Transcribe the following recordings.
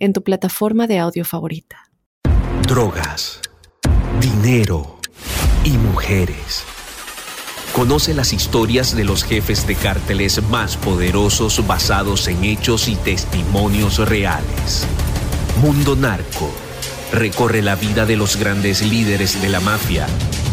en tu plataforma de audio favorita. Drogas, dinero y mujeres. Conoce las historias de los jefes de cárteles más poderosos basados en hechos y testimonios reales. Mundo Narco recorre la vida de los grandes líderes de la mafia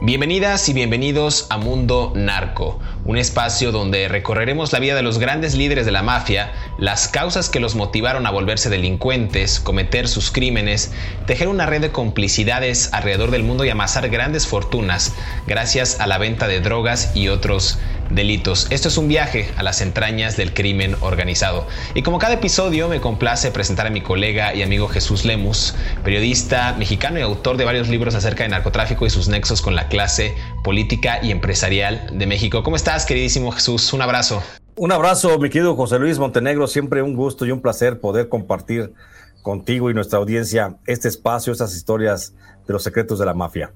Bienvenidas y bienvenidos a Mundo Narco, un espacio donde recorreremos la vida de los grandes líderes de la mafia, las causas que los motivaron a volverse delincuentes, cometer sus crímenes, tejer una red de complicidades alrededor del mundo y amasar grandes fortunas gracias a la venta de drogas y otros delitos. Esto es un viaje a las entrañas del crimen organizado. Y como cada episodio me complace presentar a mi colega y amigo Jesús Lemus, periodista mexicano y autor de varios libros acerca de narcotráfico y sus nexos con la clase política y empresarial de México. ¿Cómo estás, queridísimo Jesús? Un abrazo. Un abrazo, mi querido José Luis Montenegro. Siempre un gusto y un placer poder compartir contigo y nuestra audiencia este espacio, estas historias de los secretos de la mafia.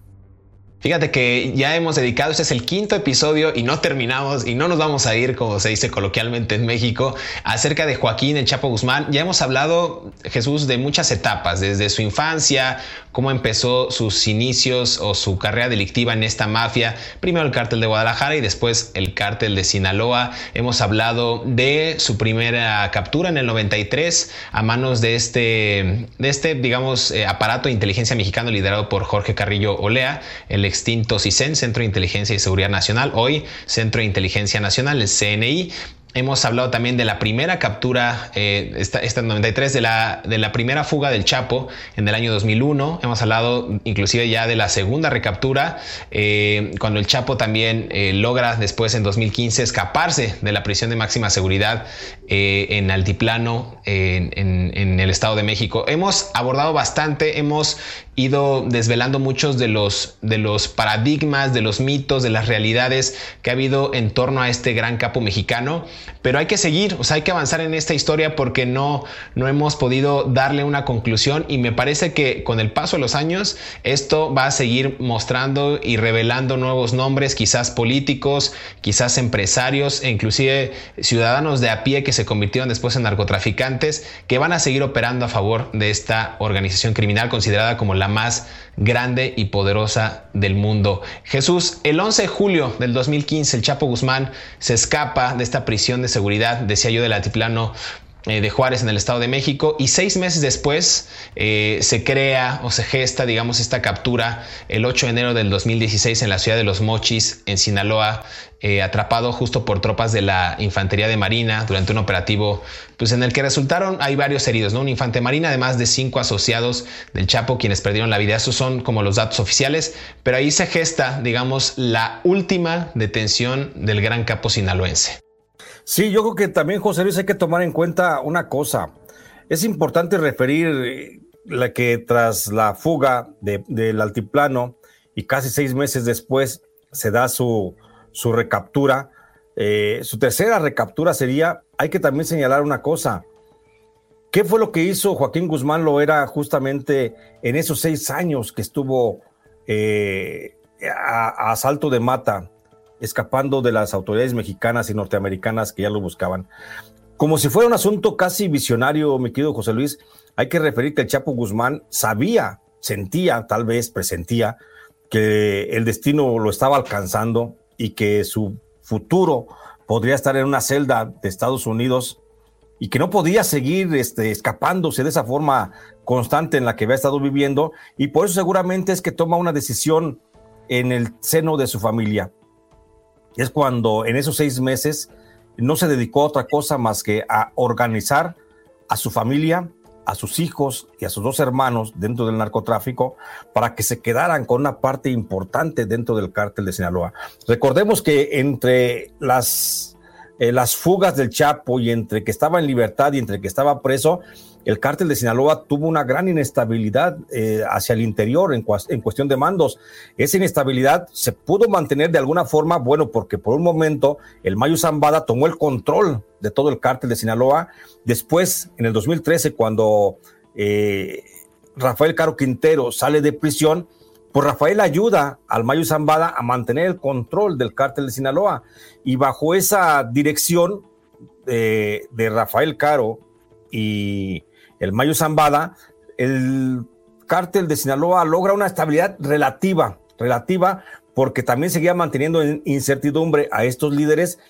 Fíjate que ya hemos dedicado, este es el quinto episodio y no terminamos y no nos vamos a ir, como se dice coloquialmente en México, acerca de Joaquín el Chapo Guzmán. Ya hemos hablado, Jesús, de muchas etapas, desde su infancia, cómo empezó sus inicios o su carrera delictiva en esta mafia, primero el cártel de Guadalajara y después el cártel de Sinaloa. Hemos hablado de su primera captura en el 93 a manos de este, de este digamos, eh, aparato de inteligencia mexicano liderado por Jorge Carrillo Olea, el extinto CISEN, Centro de Inteligencia y Seguridad Nacional, hoy Centro de Inteligencia Nacional, el CNI, Hemos hablado también de la primera captura, eh, esta, esta, 93, de la, de la primera fuga del Chapo en el año 2001. Hemos hablado inclusive ya de la segunda recaptura, eh, cuando el Chapo también eh, logra después en 2015 escaparse de la prisión de máxima seguridad en Altiplano, en, el Estado de México. Hemos abordado bastante, hemos ido desvelando muchos de los, de los paradigmas, de los mitos, de las realidades que ha habido en torno a este gran capo mexicano. Pero hay que seguir, o sea, hay que avanzar en esta historia porque no, no hemos podido darle una conclusión y me parece que con el paso de los años esto va a seguir mostrando y revelando nuevos nombres, quizás políticos, quizás empresarios e inclusive ciudadanos de a pie que se convirtieron después en narcotraficantes que van a seguir operando a favor de esta organización criminal considerada como la más grande y poderosa del mundo. Jesús, el 11 de julio del 2015 el Chapo Guzmán se escapa de esta prisión de seguridad, decía yo, del altiplano de Juárez en el Estado de México y seis meses después eh, se crea o se gesta, digamos, esta captura el 8 de enero del 2016 en la ciudad de Los Mochis, en Sinaloa, eh, atrapado justo por tropas de la Infantería de Marina durante un operativo pues en el que resultaron, hay varios heridos, ¿no? Un infante marina, además de cinco asociados del Chapo quienes perdieron la vida. Esos son como los datos oficiales, pero ahí se gesta, digamos, la última detención del gran capo sinaloense. Sí, yo creo que también, José Luis, hay que tomar en cuenta una cosa. Es importante referir eh, la que tras la fuga del altiplano y casi seis meses después se da su, su recaptura, eh, su tercera recaptura sería, hay que también señalar una cosa. ¿Qué fue lo que hizo Joaquín Guzmán Lo era justamente en esos seis años que estuvo eh, a, a, asalto de mata escapando de las autoridades mexicanas y norteamericanas que ya lo buscaban. Como si fuera un asunto casi visionario, mi querido José Luis, hay que referir que el Chapo Guzmán sabía, sentía, tal vez presentía, que el destino lo estaba alcanzando y que su futuro podría estar en una celda de Estados Unidos y que no podía seguir este, escapándose de esa forma constante en la que había estado viviendo y por eso seguramente es que toma una decisión en el seno de su familia. Es cuando en esos seis meses no se dedicó a otra cosa más que a organizar a su familia, a sus hijos y a sus dos hermanos dentro del narcotráfico para que se quedaran con una parte importante dentro del cártel de Sinaloa. Recordemos que entre las, eh, las fugas del Chapo y entre que estaba en libertad y entre que estaba preso, el cártel de Sinaloa tuvo una gran inestabilidad eh, hacia el interior en, cuestión de mandos. Esa inestabilidad se pudo mantener de alguna forma, bueno, porque por un momento el Mayo Zambada tomó el control de todo el cártel de Sinaloa. Después, en el 2013, cuando eh, Rafael Caro Quintero sale de prisión, pues Rafael ayuda al Mayo Zambada a mantener el control del cártel de Sinaloa. Y bajo esa dirección de, de Rafael Caro y el Mayo Zambada, el cártel de Sinaloa logra una estabilidad relativa, relativa, porque también seguía manteniendo en incertidumbre a estos líderes.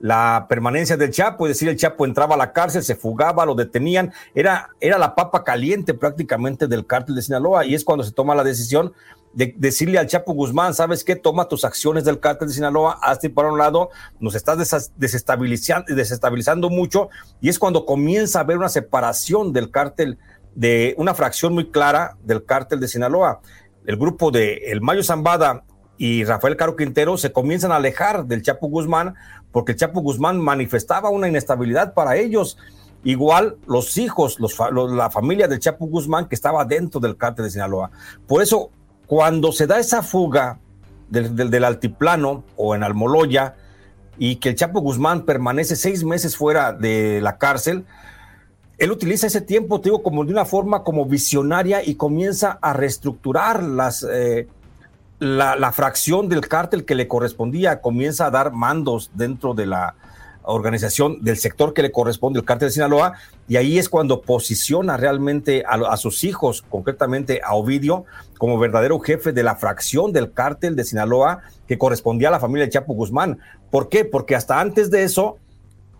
La permanencia del Chapo, es decir, el Chapo entraba a la cárcel, se fugaba, lo detenían, era, era la papa caliente prácticamente del cártel de Sinaloa y es cuando se toma la decisión de decirle al Chapo Guzmán, ¿sabes qué? Toma tus acciones del cártel de Sinaloa, hazte para un lado, nos estás desestabilizando, desestabilizando mucho y es cuando comienza a haber una separación del cártel, de una fracción muy clara del cártel de Sinaloa. El grupo de El Mayo Zambada y Rafael Caro Quintero se comienzan a alejar del Chapo Guzmán porque el Chapo Guzmán manifestaba una inestabilidad para ellos. Igual los hijos, los, la familia del Chapo Guzmán que estaba dentro del cártel de Sinaloa. Por eso cuando se da esa fuga del, altiplano o en Almoloya y que el Chapo Guzmán permanece seis meses fuera de la cárcel, él utiliza ese tiempo, te digo, como de una forma como visionaria y comienza a reestructurar las, eh, la, la, fracción del cártel que le correspondía, comienza a dar mandos dentro de la, organización del sector que le corresponde el cártel de Sinaloa, y ahí es cuando posiciona realmente a, sus hijos, concretamente a Ovidio, como verdadero jefe de la fracción del cártel de Sinaloa que correspondía a la familia de Chapo Guzmán. ¿Por qué? Porque hasta antes de eso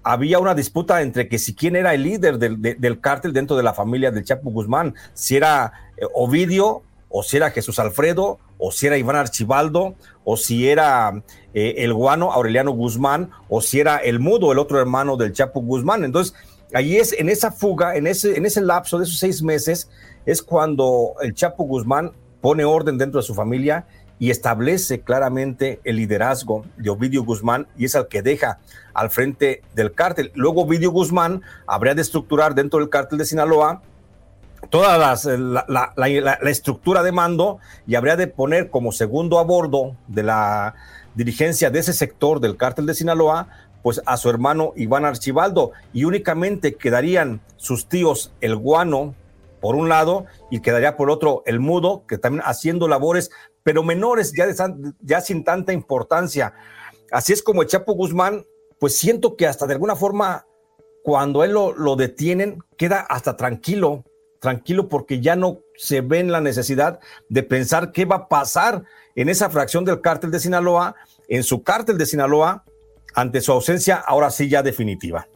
había una disputa entre que si quién era el líder del, del cártel dentro de la familia del Chapo Guzmán, si era eh, Ovidio o si era Jesús Alfredo, o si era Iván Archibaldo, o si era eh, el guano Aureliano Guzmán, o si era el mudo, el otro hermano del Chapo Guzmán. Entonces, ahí es, en esa fuga, en ese, en ese lapso de esos seis meses, es cuando el Chapo Guzmán pone orden dentro de su familia y establece claramente el liderazgo de Ovidio Guzmán y es el que deja al frente del cártel. Luego Ovidio Guzmán habría de estructurar dentro del cártel de Sinaloa toda eh, la, estructura de mando y habría de poner como segundo a bordo de la dirigencia de ese sector del cártel de Sinaloa, pues a su hermano Iván Archibaldo y únicamente quedarían sus tíos el guano por un lado y quedaría por otro el mudo, que también haciendo labores, pero menores, ya, ya sin tanta importancia. Así es como el Chapo Guzmán, pues siento que hasta de alguna forma, cuando él lo, lo detienen, queda hasta tranquilo, tranquilo porque ya no se ve la necesidad de pensar qué va a pasar en esa fracción del cártel de Sinaloa, en su cártel de Sinaloa, ante su ausencia ahora sí ya definitiva.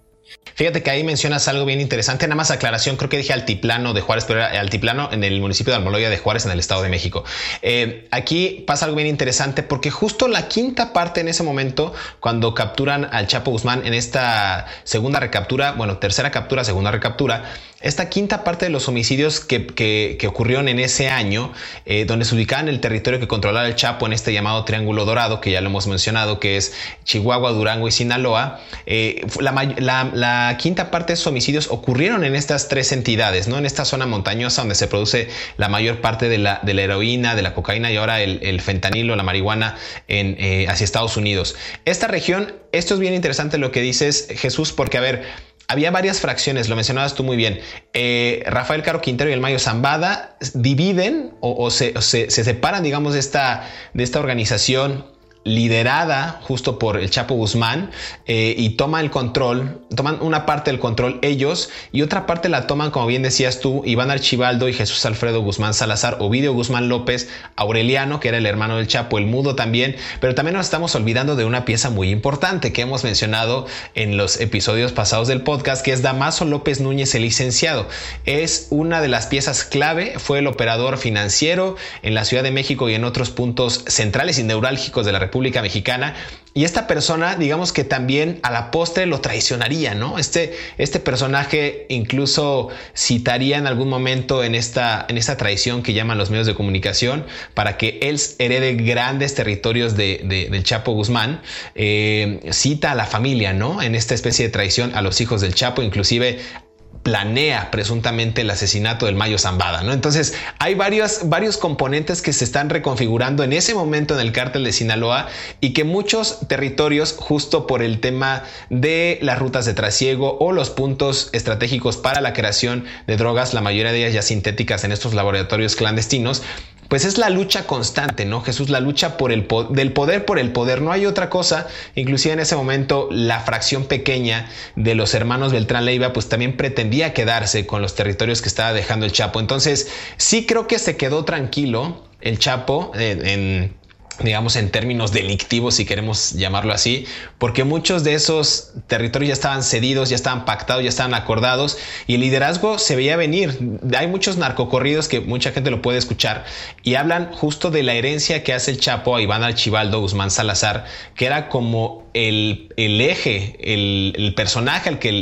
Fíjate que ahí mencionas algo bien interesante, nada más aclaración, creo que dije altiplano de Juárez, pero era altiplano en el municipio de Almoloya de Juárez, en el Estado de México. Eh, aquí pasa algo bien interesante porque justo la quinta parte en ese momento, cuando capturan al Chapo Guzmán en esta segunda recaptura, bueno, tercera captura, segunda recaptura, esta quinta parte de los homicidios que, que, ocurrieron en ese año, eh, donde se ubicaban el territorio que controlaba el Chapo en este llamado Triángulo Dorado, que ya lo hemos mencionado, que es Chihuahua, Durango y Sinaloa, eh, la, quinta parte de esos homicidios ocurrieron en estas tres entidades, ¿no? En esta zona montañosa donde se produce la mayor parte de la, de la heroína, de la cocaína y ahora el, fentanilo, la marihuana en, eh, hacia Estados Unidos. Esta región, esto es bien interesante lo que dices, Jesús, porque a ver, había varias fracciones, lo mencionabas tú muy bien. Eh, Rafael Caro Quintero y el Mayo Zambada dividen o, se, separan, digamos, de esta, de esta organización liderada justo por el Chapo Guzmán eh, y toma el control, toman una parte del control ellos y otra parte la toman, como bien decías tú, Iván Archibaldo y Jesús Alfredo Guzmán Salazar, Ovidio Guzmán López, Aureliano, que era el hermano del Chapo, el Mudo también, pero también nos estamos olvidando de una pieza muy importante que hemos mencionado en los episodios pasados del podcast, que es Damaso López Núñez, el licenciado. Es una de las piezas clave, fue el operador financiero en la Ciudad de México y en otros puntos centrales y neurálgicos de la República Mexicana. Y esta persona, digamos que también a la postre lo traicionaría, ¿no? Este, este personaje incluso citaría en algún momento en esta, en esta traición que llaman los medios de comunicación para que él herede grandes territorios de, del Chapo Guzmán. Eh, cita a la familia, ¿no? En esta especie de traición a los hijos del Chapo, inclusive planea presuntamente el asesinato del Mayo Zambada, ¿no? Entonces, hay varios, varios componentes que se están reconfigurando en ese momento en el cártel de Sinaloa y que muchos territorios, justo por el tema de las rutas de trasiego o los puntos estratégicos para la creación de drogas, la mayoría de ellas ya sintéticas en estos laboratorios clandestinos, pues es la lucha constante, ¿no? Jesús, la lucha por el del poder por el poder, no hay otra cosa. Inclusive en ese momento la fracción pequeña de los hermanos Beltrán Leiva pues también pretendía quedarse con los territorios que estaba dejando el Chapo. Entonces, sí creo que se quedó tranquilo el Chapo en digamos, en términos delictivos, si queremos llamarlo así, porque muchos de esos territorios ya estaban cedidos, ya estaban pactados, ya estaban acordados y el liderazgo se veía venir. Hay muchos narcocorridos que mucha gente lo puede escuchar y hablan justo de la herencia que hace el Chapo a Iván Archibaldo Guzmán Salazar, que era como el, eje, el, personaje al que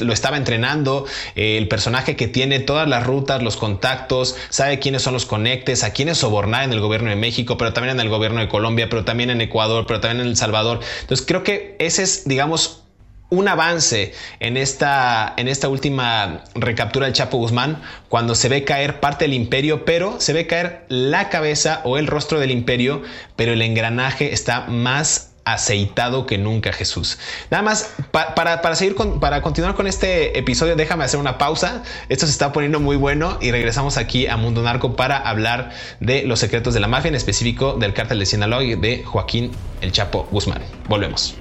lo estaba entrenando, el personaje que tiene todas las rutas, los contactos, sabe quiénes son los conectes, a quiénes sobornar en el gobierno de México, pero también en el gobierno de Colombia, pero también en Ecuador, pero también en El Salvador. Entonces creo que ese es, digamos, un avance en esta, en esta última recaptura del Chapo Guzmán, cuando se ve caer parte del imperio, pero se ve caer la cabeza o el rostro del imperio, pero el engranaje está más aceitado que nunca Jesús. Nada más, para, seguir con, para continuar con este episodio, déjame hacer una pausa. Esto se está poniendo muy bueno y regresamos aquí a Mundo Narco para hablar de los secretos de la mafia, en específico del cártel de Sinaloa y de Joaquín El Chapo Guzmán. Volvemos.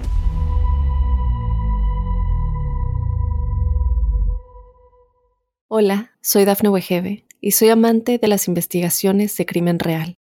Hola, soy Dafne Wegebe y soy amante de las investigaciones de crimen real.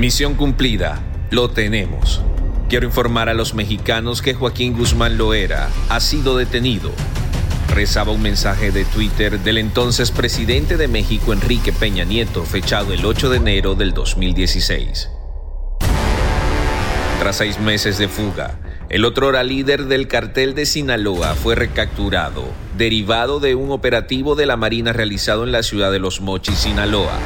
Misión cumplida. Lo tenemos. Quiero informar a los mexicanos que Joaquín Guzmán Loera ha sido detenido. Rezaba un mensaje de Twitter del entonces presidente de México Enrique Peña Nieto, fechado el 8 de enero del 2016. Tras seis meses de fuga, el otro líder del cartel de Sinaloa fue recapturado, derivado de un operativo de la Marina realizado en la ciudad de Los Mochis, Sinaloa.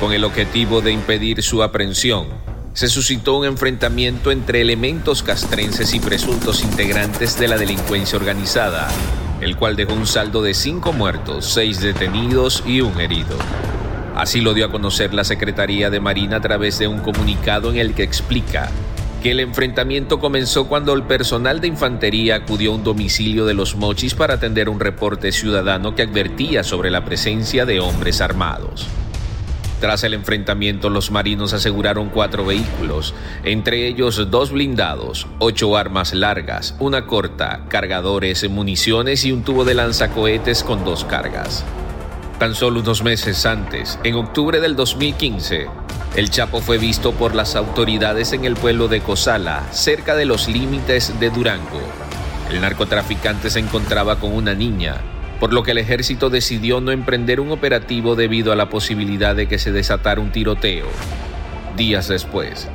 Con el objetivo de impedir su aprehensión, se suscitó un enfrentamiento entre elementos castrenses y presuntos integrantes de la delincuencia organizada, el cual dejó un saldo de cinco muertos, seis detenidos y un herido. Así lo dio a conocer la Secretaría de Marina a través de un comunicado en el que explica que el enfrentamiento comenzó cuando el personal de infantería acudió a un domicilio de los Mochis para atender un reporte ciudadano que advertía sobre la presencia de hombres armados. Tras el enfrentamiento, los marinos aseguraron cuatro vehículos, entre ellos dos blindados, ocho armas largas, una corta, cargadores, municiones y un tubo de lanzacohetes con dos cargas. Tan solo unos meses antes, en octubre del 2015, el Chapo fue visto por las autoridades en el pueblo de Cozala, cerca de los límites de Durango. El narcotraficante se encontraba con una niña, por lo que el ejército decidió no emprender un operativo debido a la posibilidad de que se desatara un tiroteo. Días después,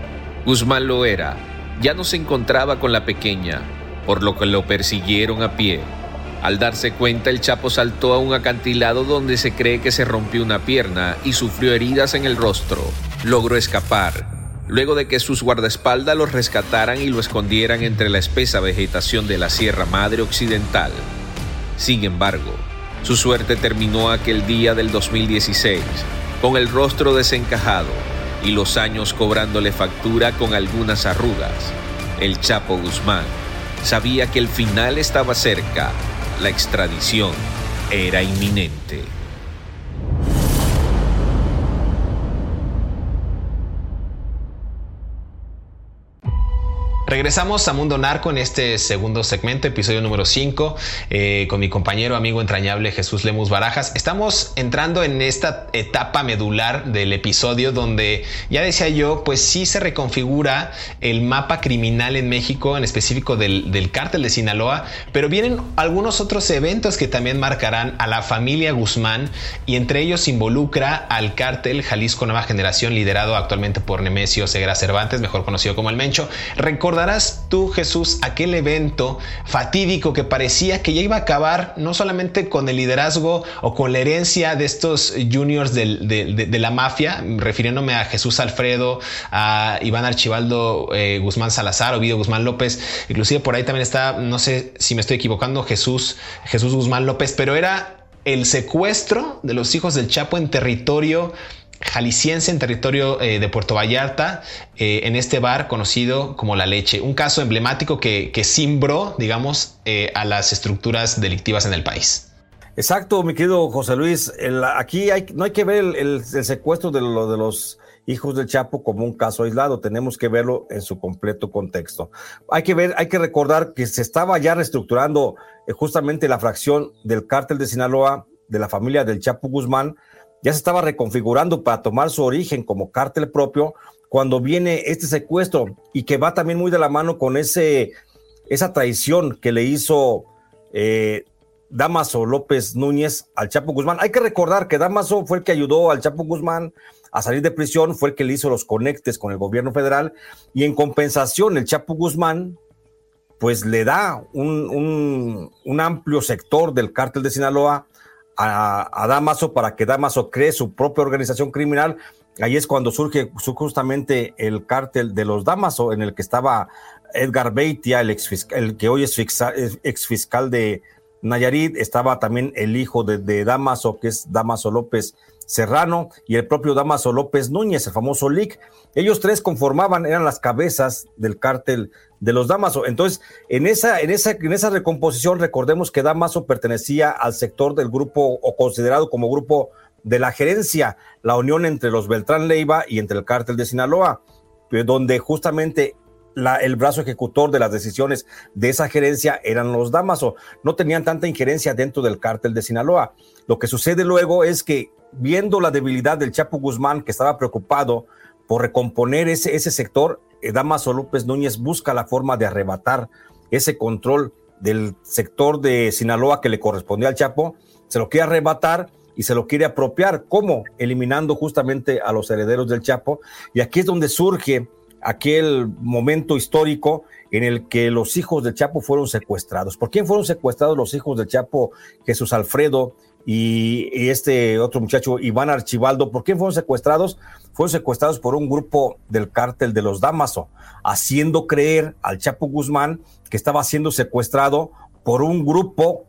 Guzmán Loera ya no se encontraba con la pequeña, por lo que lo persiguieron a pie. Al darse cuenta, el Chapo saltó a un acantilado donde se cree que se rompió una pierna y sufrió heridas en el rostro. Logró escapar, luego de que sus guardaespaldas lo rescataran y lo escondieran entre la espesa vegetación de la Sierra Madre Occidental. Sin embargo, su suerte terminó aquel día del 2016, con el rostro desencajado y los años cobrándole factura con algunas arrugas. El Chapo Guzmán sabía que el final estaba cerca la extradición era inminente. Regresamos a Mundo Narco en este segundo segmento, episodio número 5, eh, con mi compañero, amigo entrañable Jesús Lemus Barajas. Estamos entrando en esta etapa medular del episodio donde, ya decía yo, pues sí se reconfigura el mapa criminal en México, en específico del, del cártel de Sinaloa, pero vienen algunos otros eventos que también marcarán a la familia Guzmán y entre ellos involucra al cártel Jalisco Nueva Generación, liderado actualmente por Nemesio Segura Cervantes, mejor conocido como el Mencho. ¿Recordarás tú, Jesús, aquel evento fatídico que parecía que ya iba a acabar no solamente con el liderazgo o con la herencia de estos juniors de, la mafia, refiriéndome a Jesús Alfredo, a Iván Archibaldo eh, Guzmán Salazar, Ovidio Guzmán López, inclusive por ahí también está, no sé si me estoy equivocando, Jesús, Jesús Guzmán López, pero era el secuestro de los hijos del Chapo en territorio jalisciense en territorio eh, de Puerto Vallarta, eh, en este bar conocido como La Leche. Un caso emblemático que, que digamos, eh, a las estructuras delictivas en el país. Exacto, mi querido José Luis. aquí no hay que ver el, secuestro de, de los hijos del Chapo como un caso aislado, tenemos que verlo en su completo contexto. Hay que ver, hay que recordar que se estaba ya reestructurando justamente la fracción del cártel de Sinaloa, de la familia del Chapo Guzmán, ya se estaba reconfigurando para tomar su origen como cártel propio cuando viene este secuestro y que va también muy de la mano con ese, esa traición que le hizo eh, Damaso López Núñez al Chapo Guzmán. Hay que recordar que Damaso fue el que ayudó al Chapo Guzmán a salir de prisión, fue el que le hizo los conectes con el gobierno federal y en compensación el Chapo Guzmán pues le da un, un, un amplio sector del cártel de Sinaloa a, Damaso para que Damaso cree su propia organización criminal. Ahí es cuando surge justamente el cártel de los Damaso, en el que estaba Edgar Beitia, el, ex el que hoy es ex fiscal de Nayarit, estaba también el hijo de Damaso, que es Damaso López Serrano, y el propio Damaso López Núñez, el famoso Lick. Ellos tres conformaban, eran las cabezas del cártel de los Damaso. Entonces, en esa, en esa, en esa recomposición, recordemos que Damaso pertenecía al sector del grupo o considerado como grupo de la gerencia, la unión entre los Beltrán Leiva y entre el cártel de Sinaloa, donde justamente el brazo ejecutor de las decisiones de esa gerencia eran los Damaso. No tenían tanta injerencia dentro del cártel de Sinaloa. Lo que sucede luego es que, viendo la debilidad del Chapo Guzmán, que estaba preocupado por recomponer ese, ese sector, eh, Damaso López Núñez busca la forma de arrebatar ese control del sector de Sinaloa que le correspondía al Chapo, se lo quiere arrebatar y se lo quiere apropiar. ¿Cómo? Eliminando justamente a los herederos del Chapo. Y aquí es donde surge aquel momento histórico en el que los hijos del Chapo fueron secuestrados. ¿Por quién fueron secuestrados los hijos del Chapo? Jesús Alfredo y, este otro muchacho, Iván Archibaldo. ¿Por quién fueron secuestrados? Fueron secuestrados por un grupo del cártel de los Damaso, haciendo creer al Chapo Guzmán que estaba siendo secuestrado por un grupo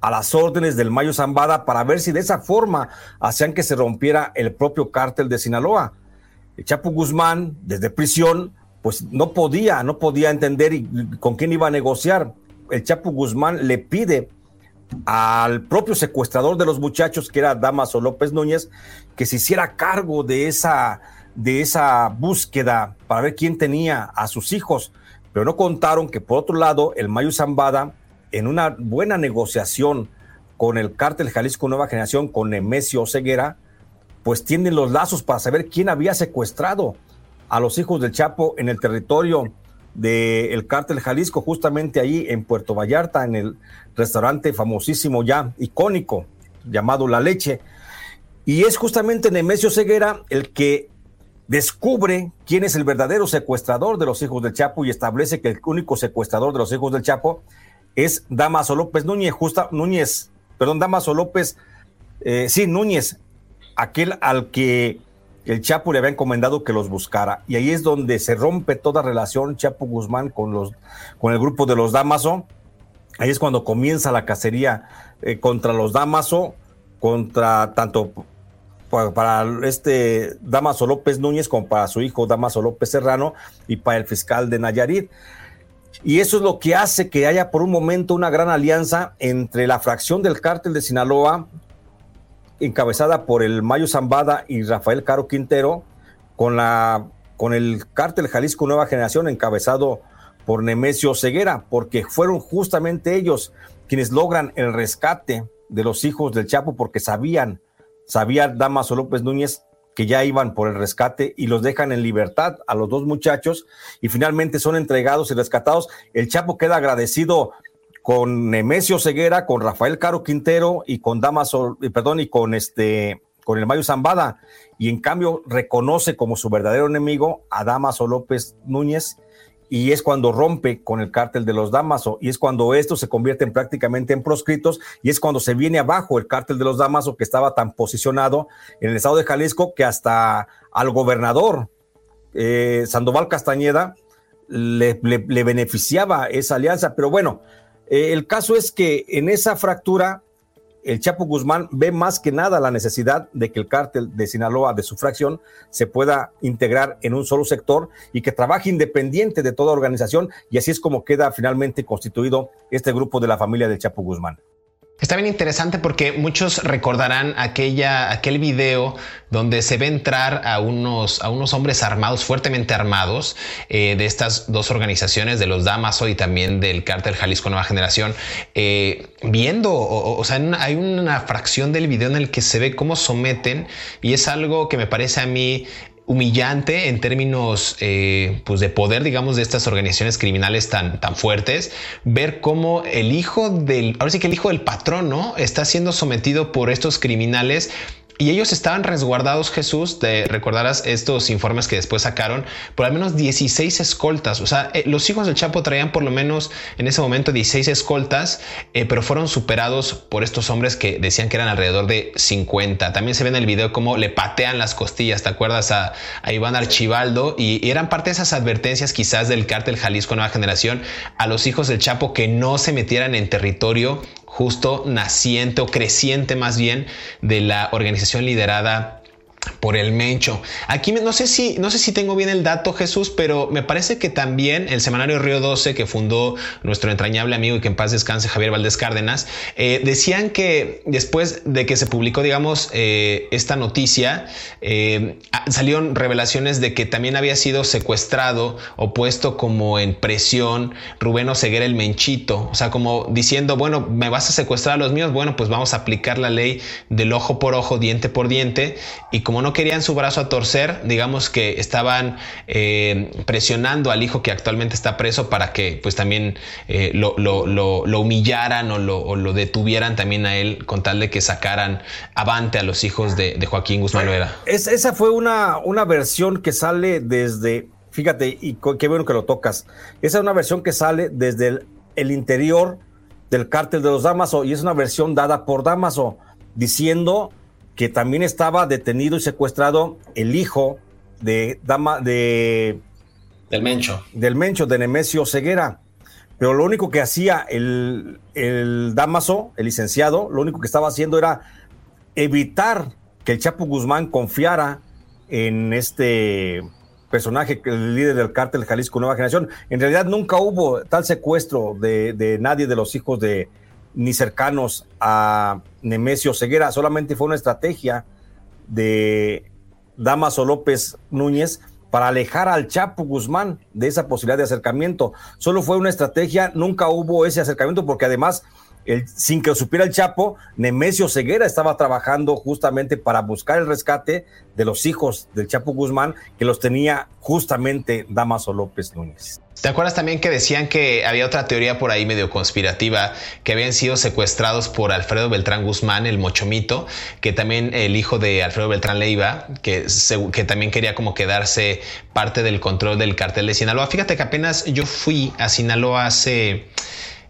a las órdenes del Mayo Zambada para ver si de esa forma hacían que se rompiera el propio cártel de Sinaloa. El Chapo Guzmán, desde prisión, pues no podía, no podía entender con quién iba a negociar. El Chapo Guzmán le pide al propio secuestrador de los muchachos, que era Damaso López Núñez, que se hiciera cargo de esa, de esa búsqueda para ver quién tenía a sus hijos. Pero no contaron que, por otro lado, el Mayo Zambada, en una buena negociación con el cártel Jalisco Nueva Generación, con Nemesio Ceguera, pues tienen los lazos para saber quién había secuestrado a los hijos del Chapo en el territorio del cártel Jalisco, justamente ahí en Puerto Vallarta, en el restaurante famosísimo ya, icónico, llamado La Leche. Y es justamente Nemesio Ceguera el que descubre quién es el verdadero secuestrador de los hijos del Chapo y establece que el único secuestrador de los hijos del Chapo es Damaso López Núñez, justa Núñez, perdón, Damaso López, eh, sí, Núñez, aquel al que el Chapo le había encomendado que los buscara. Y ahí es donde se rompe toda relación Chapo Guzmán con, los, con el grupo de los Damaso. Ahí es cuando comienza la cacería eh, contra los Damaso, contra tanto para, este Damaso López Núñez como para su hijo Damaso López Serrano y para el fiscal de Nayarit. Y eso es lo que hace que haya por un momento una gran alianza entre la fracción del cártel de Sinaloa, encabezada por el Mayo Zambada y Rafael Caro Quintero, con, la, con el cártel Jalisco Nueva Generación, encabezado por Nemesio Ceguera, porque fueron justamente ellos quienes logran el rescate de los hijos del Chapo, porque sabían, sabía Damaso López Núñez que ya iban por el rescate y los dejan en libertad a los dos muchachos y finalmente son entregados y rescatados. El Chapo queda agradecido con Nemesio Ceguera, con Rafael Caro Quintero y con Damaso, perdón, y con este con el Mayo Zambada, y en cambio reconoce como su verdadero enemigo a Damaso López Núñez, y es cuando rompe con el cártel de los Damaso, y es cuando estos se convierten prácticamente en proscritos, y es cuando se viene abajo el cártel de los Damaso, que estaba tan posicionado en el estado de Jalisco que hasta al gobernador eh, Sandoval Castañeda le beneficiaba esa alianza, pero bueno, eh, el caso es que en esa fractura, el Chapo Guzmán ve más que nada la necesidad de que el cártel de Sinaloa, de su fracción, se pueda integrar en un solo sector y que trabaje independiente de toda organización, y así es como queda finalmente constituido este grupo de la familia del Chapo Guzmán. Está bien interesante porque muchos recordarán aquella, aquel video donde se ve entrar a unos, a unos hombres armados, fuertemente armados, eh, de estas dos organizaciones, de los Damaso y también del cártel Jalisco Nueva Generación, eh, viendo, o, sea, hay una fracción del video en el que se ve cómo someten y es algo que me parece a mí humillante en términos eh, pues de poder, digamos, de estas organizaciones criminales tan, tan fuertes, ver cómo el hijo del, ahora sí que el hijo del patrón, ¿no? Está siendo sometido por estos criminales y ellos estaban resguardados, Jesús, te recordarás estos informes que después sacaron, por al menos 16 escoltas. O sea, eh, los hijos del Chapo traían por lo menos en ese momento 16 escoltas, eh, pero fueron superados por estos hombres que decían que eran alrededor de 50. También se ve en el video cómo le patean las costillas, ¿te acuerdas? A, Iván Archibaldo. Y, y, eran parte de esas advertencias quizás del cártel Jalisco Nueva Generación a los hijos del Chapo que no se metieran en territorio justo naciente o creciente más bien de la organización liderada por el Mencho. Aquí no sé si no sé si tengo bien el dato Jesús, pero me parece que también el semanario Río 12 que fundó nuestro entrañable amigo y que en paz descanse Javier Valdés Cárdenas, eh, decían que después de que se publicó, digamos, eh, esta noticia, eh, salieron revelaciones de que también había sido secuestrado o puesto como en presión Rubén Oseguera el Menchito, o sea, como diciendo, bueno, me vas a secuestrar a los míos, bueno, pues vamos a aplicar la ley del ojo por ojo, diente por diente, y como no querían su brazo a torcer, digamos que estaban eh, presionando al hijo que actualmente está preso para que pues también eh, lo, humillaran o lo, detuvieran también a él con tal de que sacaran avante a los hijos de, Joaquín Guzmán Vera. esa fue una, una versión que sale desde, fíjate, y qué bueno que lo tocas, esa es una versión que sale desde el, interior del cártel de los Damaso y es una versión dada por Damaso diciendo que también estaba detenido y secuestrado el hijo de Dama de del Mencho. Del Mencho, de Nemesio Ceguera. Pero lo único que hacía el, el Damaso, el licenciado, lo único que estaba haciendo era evitar que el Chapo Guzmán confiara en este personaje, el líder del cártel Jalisco Nueva Generación. En realidad nunca hubo tal secuestro de, de nadie de los hijos de, ni cercanos a Nemesio Ceguera, solamente fue una estrategia de Damaso López Núñez para alejar al Chapo Guzmán de esa posibilidad de acercamiento. Solo fue una estrategia, nunca hubo ese acercamiento porque además sin que lo supiera el Chapo, Nemesio Ceguera estaba trabajando justamente para buscar el rescate de los hijos del Chapo Guzmán, que los tenía justamente Damaso López Núñez. ¿Te acuerdas también que decían que había otra teoría por ahí medio conspirativa, que habían sido secuestrados por Alfredo Beltrán Guzmán, el mochomito, que también el hijo de Alfredo Beltrán Leiva, que, que también quería como quedarse parte del control del cartel de Sinaloa? Fíjate que apenas yo fui a Sinaloa hace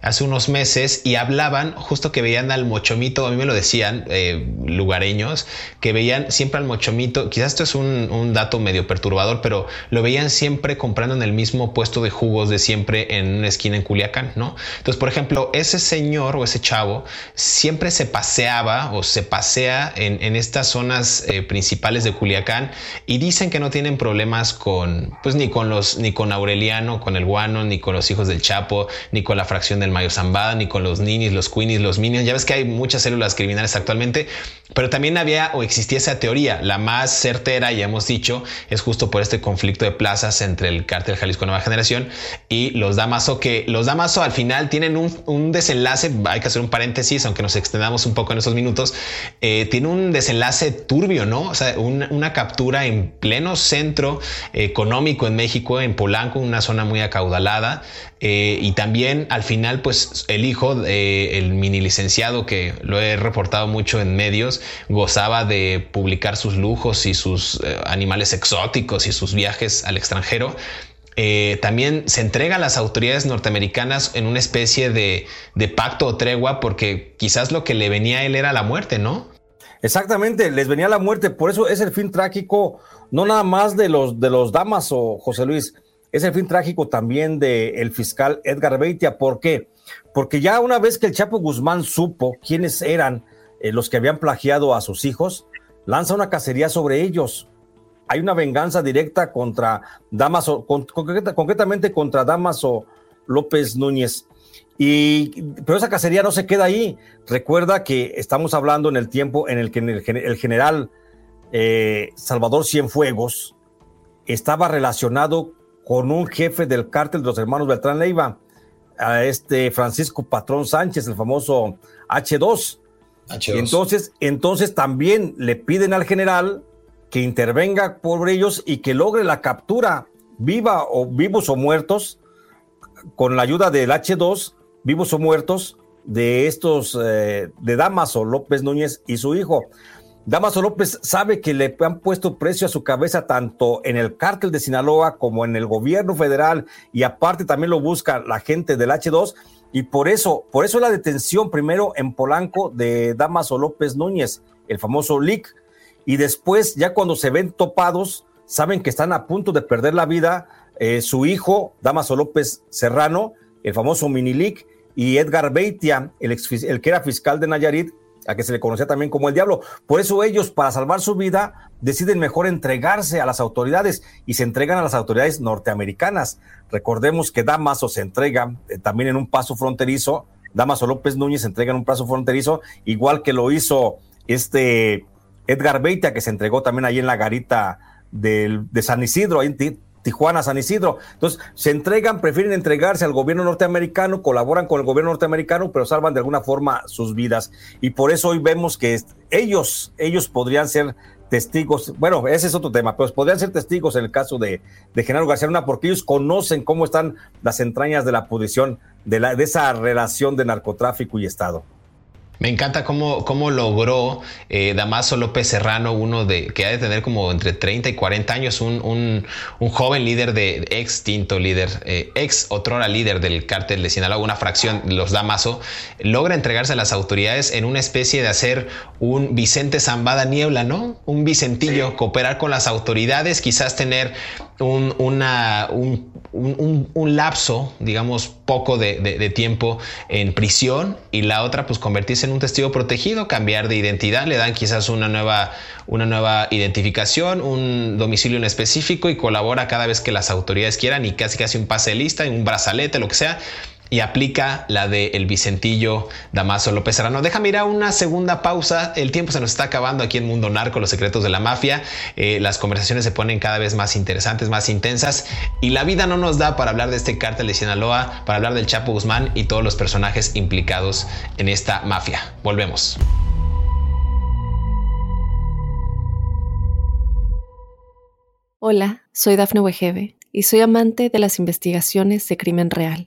hace unos meses y hablaban justo que veían al mochomito, a mí me lo decían eh, lugareños, que veían siempre al mochomito, quizás esto es un, dato medio perturbador, pero lo veían siempre comprando en el mismo puesto de jugos de siempre en una esquina en Culiacán, ¿no? Entonces, por ejemplo, ese señor o ese chavo siempre se paseaba o se pasea en, estas zonas eh, principales de Culiacán y dicen que no tienen problemas con, pues ni con los, ni con Aureliano, con el guano, ni con los hijos del Chapo, ni con la fracción del Mayo Zambada, ni con los ninis, los queenies, los minions. Ya ves que hay muchas células criminales actualmente, pero también había o existía esa teoría. La más certera, ya hemos dicho, es justo por este conflicto de plazas entre el cártel Jalisco Nueva Generación y los Damaso, que los Damaso al final tienen un, un desenlace, hay que hacer un paréntesis, aunque nos extendamos un poco en esos minutos, eh, tiene un desenlace turbio, ¿no? O sea, una, una captura en pleno centro económico en México, en Polanco, una zona muy acaudalada, eh, y también al final, pues el hijo, eh, el mini licenciado que lo he reportado mucho en medios, gozaba de publicar sus lujos y sus eh, animales exóticos y sus viajes al extranjero. También se entrega a las autoridades norteamericanas en una especie de, de pacto o tregua porque quizás lo que le venía a él era la muerte, ¿no? Exactamente, les venía la muerte, por eso es el fin trágico, no nada más de los, de los damas o José Luis, es el fin trágico también del fiscal Edgar Beitia. ¿Por qué? Porque ya una vez que el Chapo Guzmán supo quiénes eran eh, los que habían plagiado a sus hijos, lanza una cacería sobre ellos. Hay una venganza directa contra Damaso, con, concreta, concretamente contra Damaso López Núñez. Y, pero esa cacería no se queda ahí. Recuerda que estamos hablando en el tiempo en el que el, el general eh, Salvador Cienfuegos estaba relacionado con un jefe del cártel de los hermanos Beltrán Leiva, a este Francisco Patrón Sánchez, el famoso H2. H2. Entonces, entonces también le piden al general que intervenga por ellos y que logre la captura viva o vivos o muertos con la ayuda del H2, vivos o muertos de estos eh, de Damaso López Núñez y su hijo. Damaso López sabe que le han puesto precio a su cabeza tanto en el cártel de Sinaloa como en el gobierno federal y aparte también lo busca la gente del H2 y por eso, por eso la detención primero en Polanco de Damaso López Núñez, el famoso LIC, y después ya cuando se ven topados, saben que están a punto de perder la vida eh, su hijo, Damaso López Serrano, el famoso Minilic, y Edgar Beitia, el, ex, el que era fiscal de Nayarit, a que se le conocía también como el diablo. Por eso ellos, para salvar su vida, deciden mejor entregarse a las autoridades y se entregan a las autoridades norteamericanas. Recordemos que Damaso se entrega eh, también en un paso fronterizo, Damaso López Núñez se entrega en un paso fronterizo, igual que lo hizo este Edgar Beitia, que se entregó también ahí en la garita del, de San Isidro, ahí en Tijuana, San Isidro. Entonces, se entregan, prefieren entregarse al gobierno norteamericano, colaboran con el gobierno norteamericano, pero salvan de alguna forma sus vidas. Y por eso hoy vemos que ellos, ellos podrían ser testigos, bueno, ese es otro tema, pero podrían ser testigos en el caso de, de Genaro García Luna, porque ellos conocen cómo están las entrañas de la pudrición, de, la, de esa relación de narcotráfico y Estado. Me encanta cómo, cómo logró eh, Damaso López Serrano, uno de que ha de tener como entre 30 y 40 años, un, un, un joven líder de extinto líder, eh, ex otrora líder del cártel de Sinaloa, una fracción de los Damaso, logra entregarse a las autoridades en una especie de hacer un Vicente Zambada Niebla, ¿no? Un Vicentillo, sí. cooperar con las autoridades, quizás tener un, una, un, un, un, lapso, digamos, poco de, de, de, tiempo en prisión y la otra, pues convertirse un testigo protegido, cambiar de identidad, le dan quizás una nueva, una nueva identificación, un domicilio en específico y colabora cada vez que las autoridades quieran y casi casi un pase de lista, un brazalete, lo que sea y aplica la de el Vicentillo Damaso López Serrano. Déjame ir a una segunda pausa. El tiempo se nos está acabando aquí en Mundo Narco, los secretos de la mafia. Eh, las conversaciones se ponen cada vez más interesantes, más intensas y la vida no nos da para hablar de este cártel de Sinaloa, para hablar del Chapo Guzmán y todos los personajes implicados en esta mafia. Volvemos. Hola, soy Dafne Wegebe y soy amante de las investigaciones de crimen real.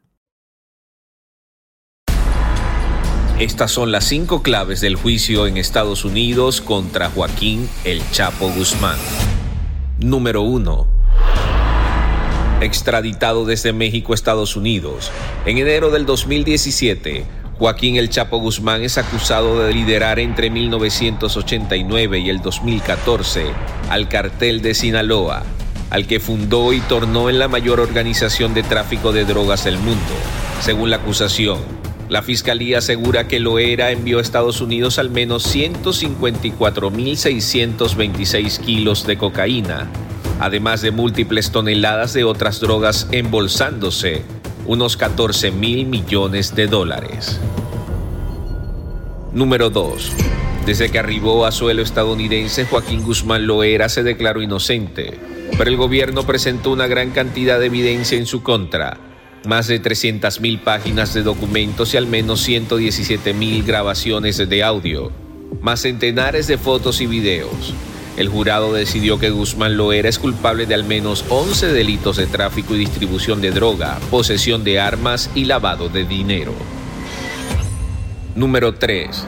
Estas son las cinco claves del juicio en Estados Unidos contra Joaquín El Chapo Guzmán. Número 1 extraditado desde México a Estados Unidos. En enero del 2017, Joaquín El Chapo Guzmán es acusado de liderar entre 1989 y el 2014 al cartel de Sinaloa, al que fundó y tornó en la mayor organización de tráfico de drogas del mundo. Según la acusación, la fiscalía asegura que Loera envió a Estados Unidos al menos 154.626 kilos de cocaína además de múltiples toneladas de otras drogas embolsándose unos 14 mil millones de dólares. Número 2. Desde que arribó a suelo estadounidense, Joaquín Guzmán Loera se declaró inocente, pero el gobierno presentó una gran cantidad de evidencia en su contra, más de 300.000 páginas de documentos y al menos 117.000 grabaciones de audio, más centenares de fotos y videos. El jurado decidió que Guzmán Loera es culpable de al menos 11 delitos de tráfico y distribución de droga, posesión de armas y lavado de dinero. Número 3.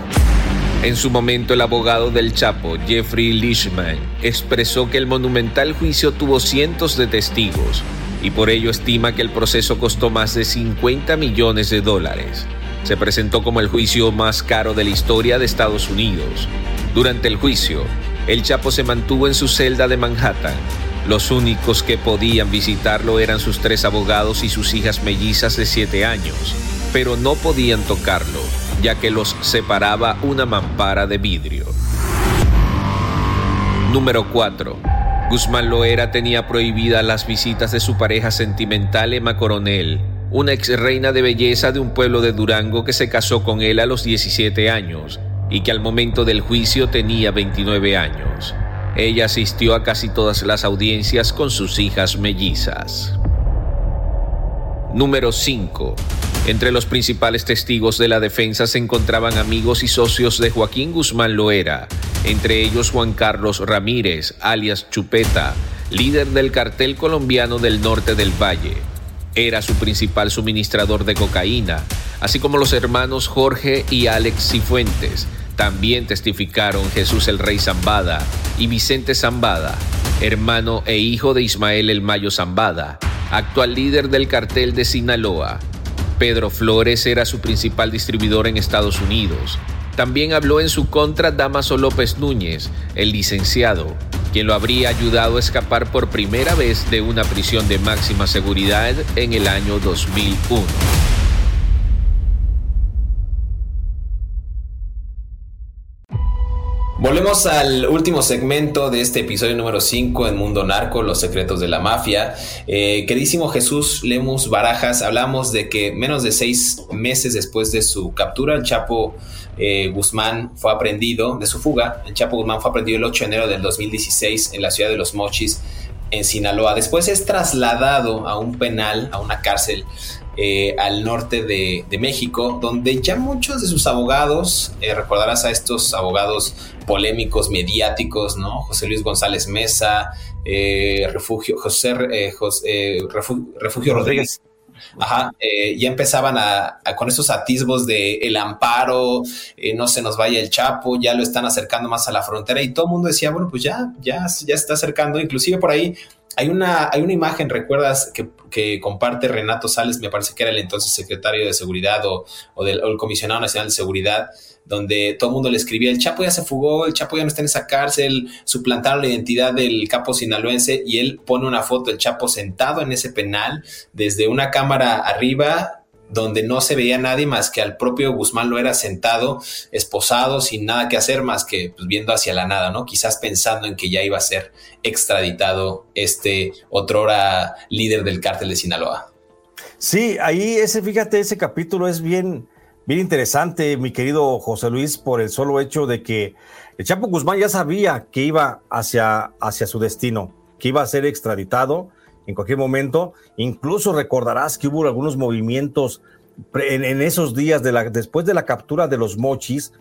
En su momento el abogado del Chapo, Jeffrey Lishman, expresó que el monumental juicio tuvo cientos de testigos y por ello estima que el proceso costó más de 50 millones de dólares. Se presentó como el juicio más caro de la historia de Estados Unidos. Durante el juicio, el Chapo se mantuvo en su celda de Manhattan. Los únicos que podían visitarlo eran sus tres abogados y sus hijas mellizas de siete años, pero no podían tocarlo, ya que los separaba una mampara de vidrio. Número 4. Guzmán Loera tenía prohibidas las visitas de su pareja sentimental Emma Coronel, una ex reina de belleza de un pueblo de Durango que se casó con él a los 17 años y que al momento del juicio tenía 29 años. Ella asistió a casi todas las audiencias con sus hijas mellizas. Número 5. Entre los principales testigos de la defensa se encontraban amigos y socios de Joaquín Guzmán Loera, entre ellos Juan Carlos Ramírez, alias Chupeta, líder del cartel colombiano del norte del Valle. Era su principal suministrador de cocaína, así como los hermanos Jorge y Alex Cifuentes, también testificaron Jesús el Rey Zambada y Vicente Zambada, hermano e hijo de Ismael el Mayo Zambada, actual líder del cartel de Sinaloa. Pedro Flores era su principal distribuidor en Estados Unidos. También habló en su contra Damaso López Núñez, el licenciado, quien lo habría ayudado a escapar por primera vez de una prisión de máxima seguridad en el año 2001. Volvemos al último segmento de este episodio número 5 en Mundo Narco, los secretos de la mafia. Eh, queridísimo Jesús Lemus Barajas, hablamos de que menos de seis meses después de su captura, el Chapo eh, Guzmán fue aprendido, de su fuga, el Chapo Guzmán fue aprendido el 8 de enero del 2016 en la ciudad de Los Mochis, en Sinaloa. Después es trasladado a un penal, a una cárcel eh, al norte de, México, donde ya muchos de sus abogados, eh, recordarás a estos abogados polémicos, mediáticos, ¿no? José Luis González Mesa, eh, Refugio, José, Refugio, Rodríguez. Ajá, ya empezaban a, con esos atisbos de el amparo, no se nos vaya el Chapo, ya lo están acercando más a la frontera y todo el mundo decía, bueno, pues ya, ya, ya se está acercando, inclusive por ahí hay una, hay una imagen, ¿recuerdas? Que, comparte Renato Sales, me parece que era el entonces secretario de Seguridad o, del, el comisionado nacional de Seguridad, donde todo el mundo le escribía, el Chapo ya se fugó, el Chapo ya no está en esa cárcel, suplantaron la identidad del capo sinaloense y él pone una foto del Chapo sentado en ese penal desde una cámara arriba donde no se veía nadie más que al propio Guzmán lo era sentado, esposado, sin nada que hacer más que pues, viendo hacia la nada, ¿no? Quizás pensando en que ya iba a ser extraditado este otrora líder del cártel de Sinaloa. Sí, ahí ese, fíjate, ese capítulo es bien, bien interesante, mi querido José Luis, por el solo hecho de que el Chapo Guzmán ya sabía que iba hacia, hacia su destino, que iba a ser extraditado en cualquier momento. Incluso recordarás que hubo algunos movimientos en, esos días de la, después de la captura de los mochis,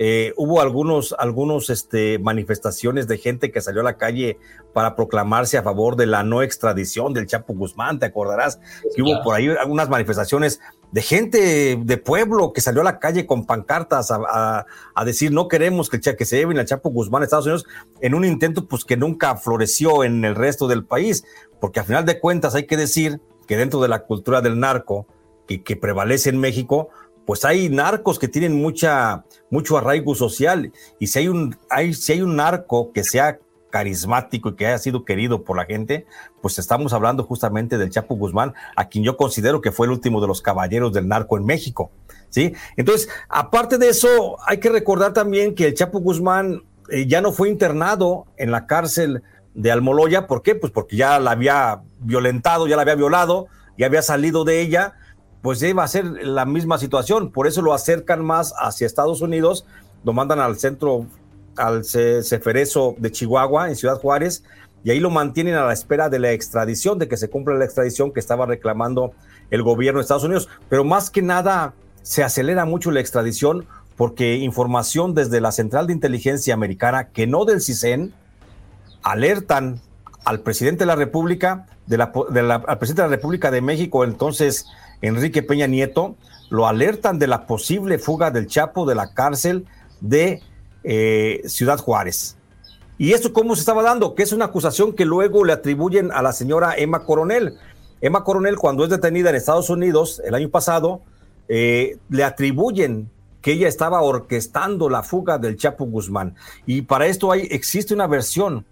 eh, hubo algunos, algunos este, manifestaciones de gente que salió a la calle para proclamarse a favor de la no extradición del Chapo Guzmán. Te acordarás que hubo por ahí algunas manifestaciones de gente de pueblo que salió a la calle con pancartas a, decir no queremos que, se lleven al Chapo Guzmán a Estados Unidos en un intento pues que nunca floreció en el resto del país, porque al final de cuentas hay que decir que dentro de la cultura del narco que, prevalece en México, pues hay narcos que tienen mucha, mucho arraigo social. Y si hay un, hay, si hay un narco que sea carismático y que haya sido querido por la gente, pues estamos hablando justamente del Chapo Guzmán, a quien yo considero que fue el último de los caballeros del narco en México, ¿sí? Entonces, aparte de eso, hay que recordar también que el Chapo Guzmán eh, ya no fue internado en la cárcel de Almoloya, ¿por qué? Pues porque ya la había violentado, ya la había violado, ya había salido de ella, pues iba a ser la misma situación. Por eso lo acercan más hacia Estados Unidos, lo mandan al centro, al Ceferezo de Chihuahua, en Ciudad Juárez, y ahí lo mantienen a la espera de la extradición, de que se cumpla la extradición que estaba reclamando el gobierno de Estados Unidos. Pero más que nada, se acelera mucho la extradición porque información desde la Central de Inteligencia Americana, que no del CISEN, alertan al presidente de la República, de la, al presidente de la República de México, entonces Enrique Peña Nieto, lo alertan de la posible fuga del Chapo de la cárcel de eh, Ciudad Juárez. ¿Y esto cómo se estaba dando? Que es una acusación que luego le atribuyen a la señora Emma Coronel. Emma Coronel, cuando es detenida en Estados Unidos el año pasado, eh, le atribuyen que ella estaba orquestando la fuga del Chapo Guzmán. Y para esto hay, existe una versión,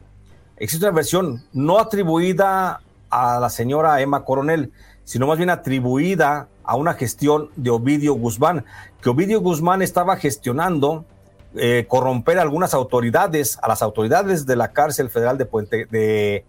existe una versión no atribuida a la señora Emma Coronel, sino más bien atribuida a una gestión de Ovidio Guzmán, que Ovidio Guzmán estaba gestionando eh, corromper a algunas autoridades, a las autoridades de la cárcel federal de Puente de,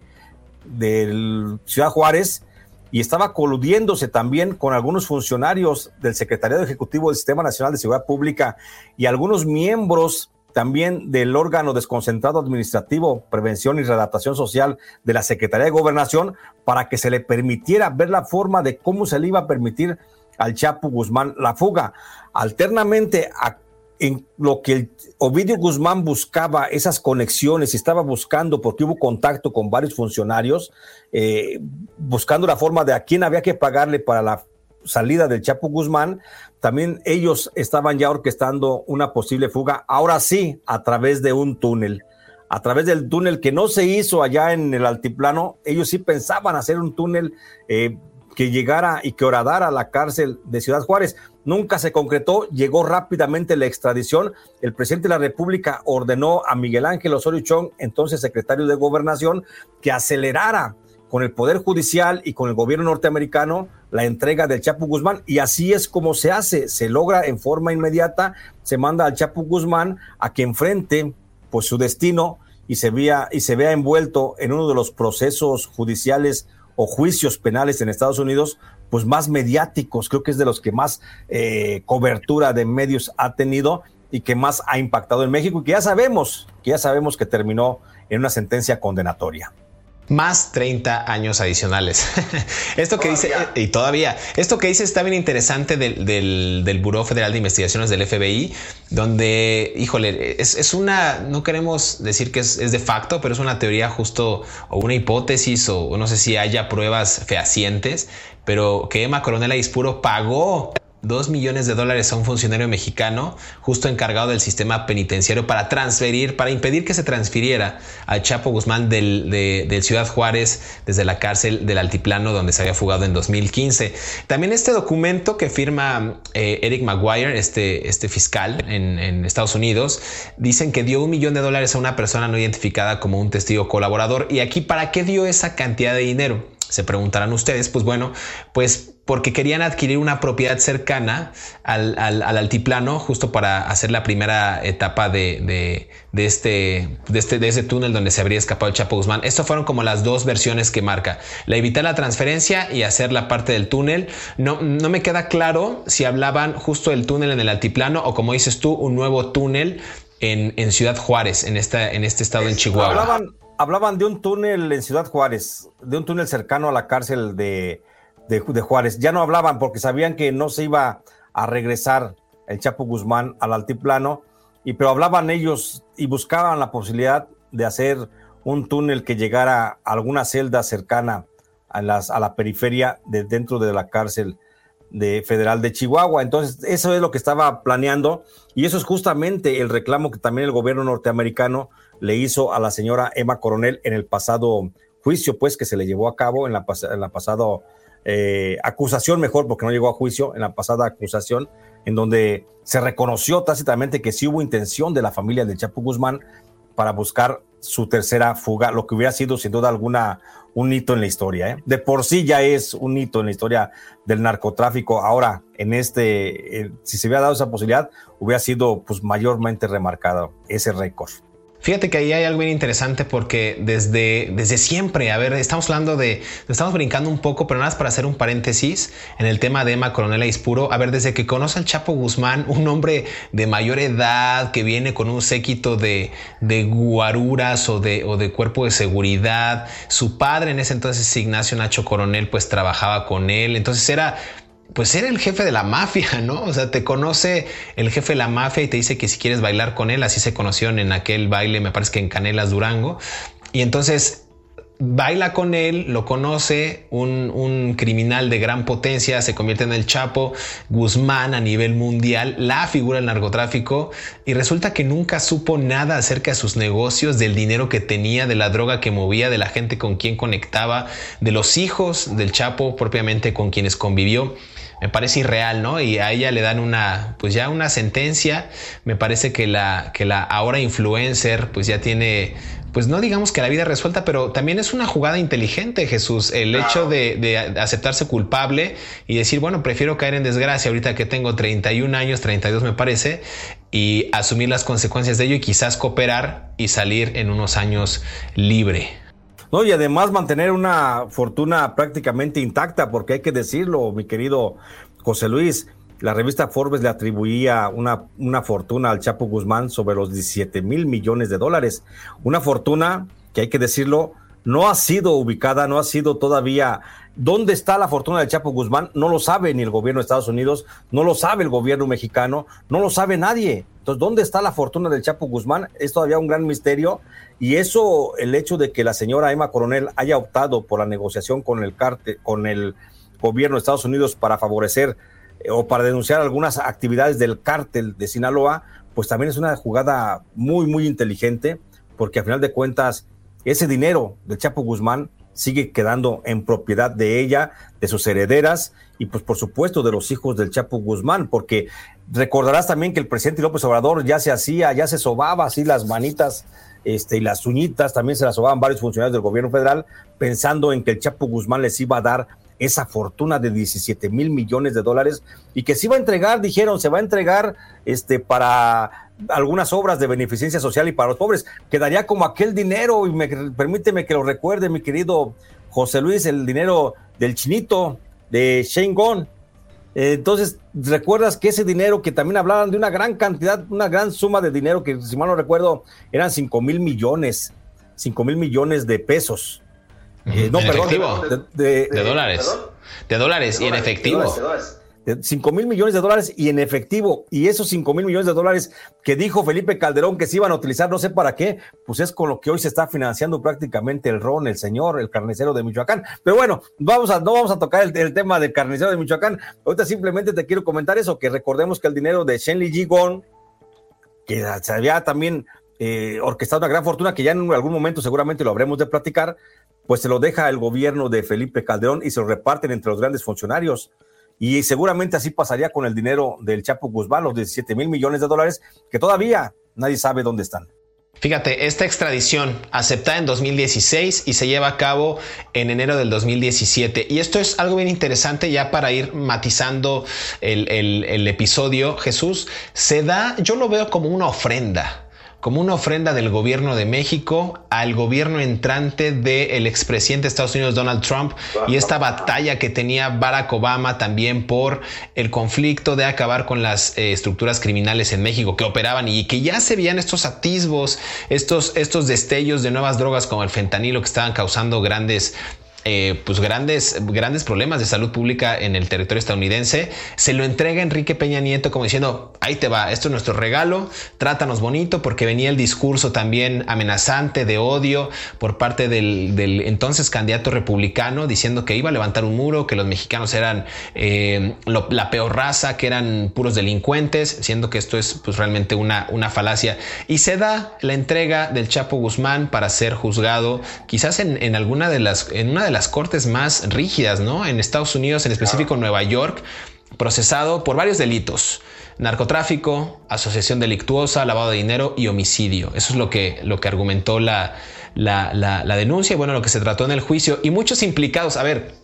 Ciudad Juárez, y estaba coludiéndose también con algunos funcionarios del Secretariado Ejecutivo del Sistema Nacional de Seguridad Pública y algunos miembros también del órgano desconcentrado administrativo, prevención y redactación social de la Secretaría de Gobernación para que se le permitiera ver la forma de cómo se le iba a permitir al Chapo Guzmán la fuga. Alternamente a en lo que el Ovidio Guzmán buscaba esas conexiones estaba buscando, porque hubo contacto con varios funcionarios, eh, buscando la forma de a quién había que pagarle para la salida del Chapo Guzmán, también ellos estaban ya orquestando una posible fuga, ahora sí, a través de un túnel. A través del túnel que no se hizo allá en el altiplano, ellos sí pensaban hacer un túnel eh, que llegara y que horadara a la cárcel de Ciudad Juárez. Nunca se concretó, llegó rápidamente la extradición. El presidente de la República ordenó a Miguel Ángel Osorio Chong, entonces secretario de Gobernación, que acelerara con el Poder Judicial y con el gobierno norteamericano la entrega del Chapo Guzmán. Y así es como se hace, se logra en forma inmediata, se manda al Chapo Guzmán a que enfrente pues su destino y se vea, y se vea envuelto en uno de los procesos judiciales o juicios penales en Estados Unidos, pues más mediáticos, creo que es de los que más eh, cobertura de medios ha tenido y que más ha impactado en México y que ya sabemos, que ya sabemos que terminó en una sentencia condenatoria más 30 años adicionales. esto que dice, y todavía, esto que dice está bien interesante del, del, Buró Federal de Investigaciones del FBI, donde, híjole, es, una, no queremos decir que es, de facto, pero es una teoría justo o una hipótesis o no sé si haya pruebas fehacientes, pero que Emma Coronel Aispuro pagó dos millones de dólares a un funcionario mexicano justo encargado del sistema penitenciario para transferir, para impedir que se transfiriera al Chapo Guzmán del, de, Ciudad Juárez desde la cárcel del Altiplano donde se había fugado en 2015. También este documento que firma eh, Eric Maguire, este, este fiscal en, en Estados Unidos, dicen que dio un millón de dólares a una persona no identificada como un testigo colaborador. Y aquí, ¿para qué dio esa cantidad de dinero? Se preguntarán ustedes, pues bueno, pues porque querían adquirir una propiedad cercana al, altiplano justo para hacer la primera etapa de, este, de, este, de ese túnel donde se habría escapado el Chapo Guzmán. Estas fueron como las dos versiones que marca. La evitar la transferencia y hacer la parte del túnel. No, no me queda claro si hablaban justo del túnel en el altiplano o como dices tú, un nuevo túnel en, Ciudad Juárez, en, esta, en este estado en Chihuahua hablaban de un túnel en Ciudad Juárez, de un túnel cercano a la cárcel de, de, Juárez. Ya no hablaban porque sabían que no se iba a regresar el Chapo Guzmán al altiplano, y, pero hablaban ellos y buscaban la posibilidad de hacer un túnel que llegara a alguna celda cercana a, las, a la periferia de dentro de la cárcel de Federal de Chihuahua. Entonces, eso es lo que estaba planeando y eso es justamente el reclamo que también el gobierno norteamericano le hizo a la señora Emma Coronel en el pasado juicio, pues, que se le llevó a cabo en la, en la pasada eh, acusación, mejor, porque no llegó a juicio, en la pasada acusación, en donde se reconoció tácitamente que sí hubo intención de la familia de Chapo Guzmán para buscar su tercera fuga, lo que hubiera sido sin duda alguna un hito en la historia. ¿eh? De por sí ya es un hito en la historia del narcotráfico. Ahora, en este, eh, si se hubiera dado esa posibilidad, hubiera sido pues mayormente remarcado ese récord. Fíjate que ahí hay algo bien interesante porque desde, desde siempre, a ver, estamos hablando de, estamos brincando un poco, pero nada más para hacer un paréntesis en el tema de Emma Coronel Aispuro. A ver, desde que conoce al Chapo Guzmán, un hombre de mayor edad que viene con un séquito de, de guaruras o de, o de cuerpo de seguridad. Su padre en ese entonces, Ignacio Nacho Coronel, pues trabajaba con él. Entonces era pues era el jefe de la mafia, ¿no? O sea, te conoce el jefe de la mafia y te dice que si quieres bailar con él, así se conocieron en aquel baile, me parece que en Canelas Durango. Y entonces baila con él, lo conoce, un, criminal de gran potencia, se convierte en el Chapo Guzmán a nivel mundial, la figura del narcotráfico, y resulta que nunca supo nada acerca de sus negocios, del dinero que tenía, de la droga que movía, de la gente con quien conectaba, de los hijos del Chapo propiamente con quienes convivió me parece irreal, ¿no? Y a ella le dan una, pues ya una sentencia. Me parece que la, que la ahora influencer, pues ya tiene, pues no digamos que la vida resuelta, pero también es una jugada inteligente, Jesús. El hecho de, de, aceptarse culpable y decir, bueno, prefiero caer en desgracia ahorita que tengo 31 años, 32 me parece, y asumir las consecuencias de ello y quizás cooperar y salir en unos años libre. No, y además mantener una fortuna prácticamente intacta, porque hay que decirlo, mi querido José Luis, la revista Forbes le atribuía una, una fortuna al Chapo Guzmán sobre los 17 mil millones de dólares. Una fortuna que hay que decirlo, no ha sido ubicada, no ha sido todavía. ¿Dónde está la fortuna del Chapo Guzmán? No lo sabe ni el gobierno de Estados Unidos, no lo sabe el gobierno mexicano, no lo sabe nadie. Entonces, ¿dónde está la fortuna del Chapo Guzmán? Es todavía un gran misterio. Y eso, el hecho de que la señora Emma Coronel haya optado por la negociación con el cártel, con el gobierno de Estados Unidos para favorecer eh, o para denunciar algunas actividades del cártel de Sinaloa, pues también es una jugada muy, muy inteligente, porque a final de cuentas ese dinero del Chapo Guzmán sigue quedando en propiedad de ella, de sus herederas y pues por supuesto de los hijos del Chapo Guzmán, porque recordarás también que el presidente López Obrador ya se hacía, ya se sobaba así las manitas este, y las uñitas, también se las sobaban varios funcionarios del gobierno federal, pensando en que el Chapo Guzmán les iba a dar esa fortuna de 17 mil millones de dólares y que se iba a entregar, dijeron, se va a entregar este, para algunas obras de beneficencia social y para los pobres. Quedaría como aquel dinero, y me, permíteme que lo recuerde, mi querido José Luis, el dinero del chinito de Shane Gong. Eh, entonces, recuerdas que ese dinero que también hablaban de una gran cantidad, una gran suma de dinero que, si mal no recuerdo, eran 5 mil millones, 5 mil millones de pesos. Eh, no, perdón, de, dólares. De dólares y en efectivo. 5 mil millones de dólares y en efectivo. Y esos 5 mil millones de dólares que dijo Felipe Calderón que se iban a utilizar, no sé para qué, pues es con lo que hoy se está financiando prácticamente el RON, el señor, el carnicero de Michoacán. Pero bueno, vamos a, no vamos a tocar el, tema del carnicero de Michoacán. Ahorita simplemente te quiero comentar eso, que recordemos que el dinero de Shenli Jigon, que se había también eh, orquestado una gran fortuna, que ya en algún momento seguramente lo habremos de platicar, pues se lo deja el gobierno de Felipe Calderón y se lo reparten entre los grandes funcionarios. Y seguramente así pasaría con el dinero del Chapo Guzmán, los 17 mil millones de dólares, que todavía nadie sabe dónde están. Fíjate, esta extradición aceptada en 2016 y se lleva a cabo en enero del 2017. Y esto es algo bien interesante ya para ir matizando el, el episodio, Jesús. Se da, yo lo veo como una ofrenda como una ofrenda del gobierno de México al gobierno entrante del expresidente de Estados Unidos Donald Trump y esta batalla que tenía Barack Obama también por el conflicto de acabar con las eh, estructuras criminales en México que operaban y que ya se veían estos atisbos, estos, estos destellos de nuevas drogas como el fentanilo que estaban causando grandes eh, pues grandes, grandes problemas de salud pública en el territorio estadounidense, se lo entrega Enrique Peña Nieto como diciendo, ahí te va, esto es nuestro regalo, trátanos bonito, porque venía el discurso también amenazante de odio por parte del, entonces candidato republicano, diciendo que iba a levantar un muro, que los mexicanos eran eh, la peor raza, que eran puros delincuentes, siendo que esto es pues realmente una, una falacia. Y se da la entrega del Chapo Guzmán para ser juzgado, quizás en, alguna de las, en una las cortes más rígidas, ¿no? En Estados Unidos, en específico en Nueva York, procesado por varios delitos. Narcotráfico, asociación delictuosa, lavado de dinero y homicidio. Eso es lo que, lo que argumentó la, la, la, la denuncia y bueno, lo que se trató en el juicio. Y muchos implicados, a ver,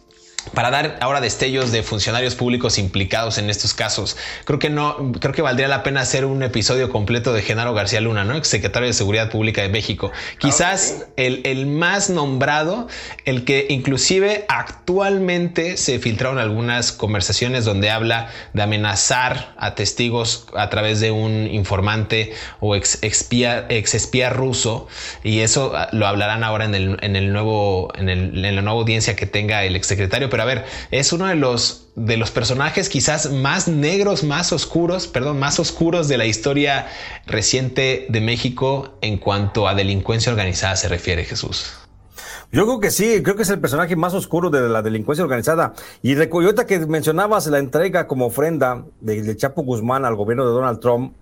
para dar ahora destellos de funcionarios públicos implicados en estos casos. Creo que no, creo que valdría la pena hacer un episodio completo de Genaro García Luna, ¿no? Secretario de Seguridad Pública de México. Quizás el, el, más nombrado, el que inclusive actualmente se filtraron algunas conversaciones donde habla de amenazar a testigos a través de un informante o ex espía, ex espía ruso. Y eso lo hablarán ahora en el, en el nuevo, en, el, en la nueva audiencia que tenga el exsecretario pero a ver, es uno de los, de los personajes quizás más negros, más oscuros, perdón, más oscuros de la historia reciente de México en cuanto a delincuencia organizada se refiere, Jesús. Yo creo que sí, creo que es el personaje más oscuro de la delincuencia organizada. Y Coyota que mencionabas la entrega como ofrenda de, Chapo Guzmán al gobierno de Donald Trump,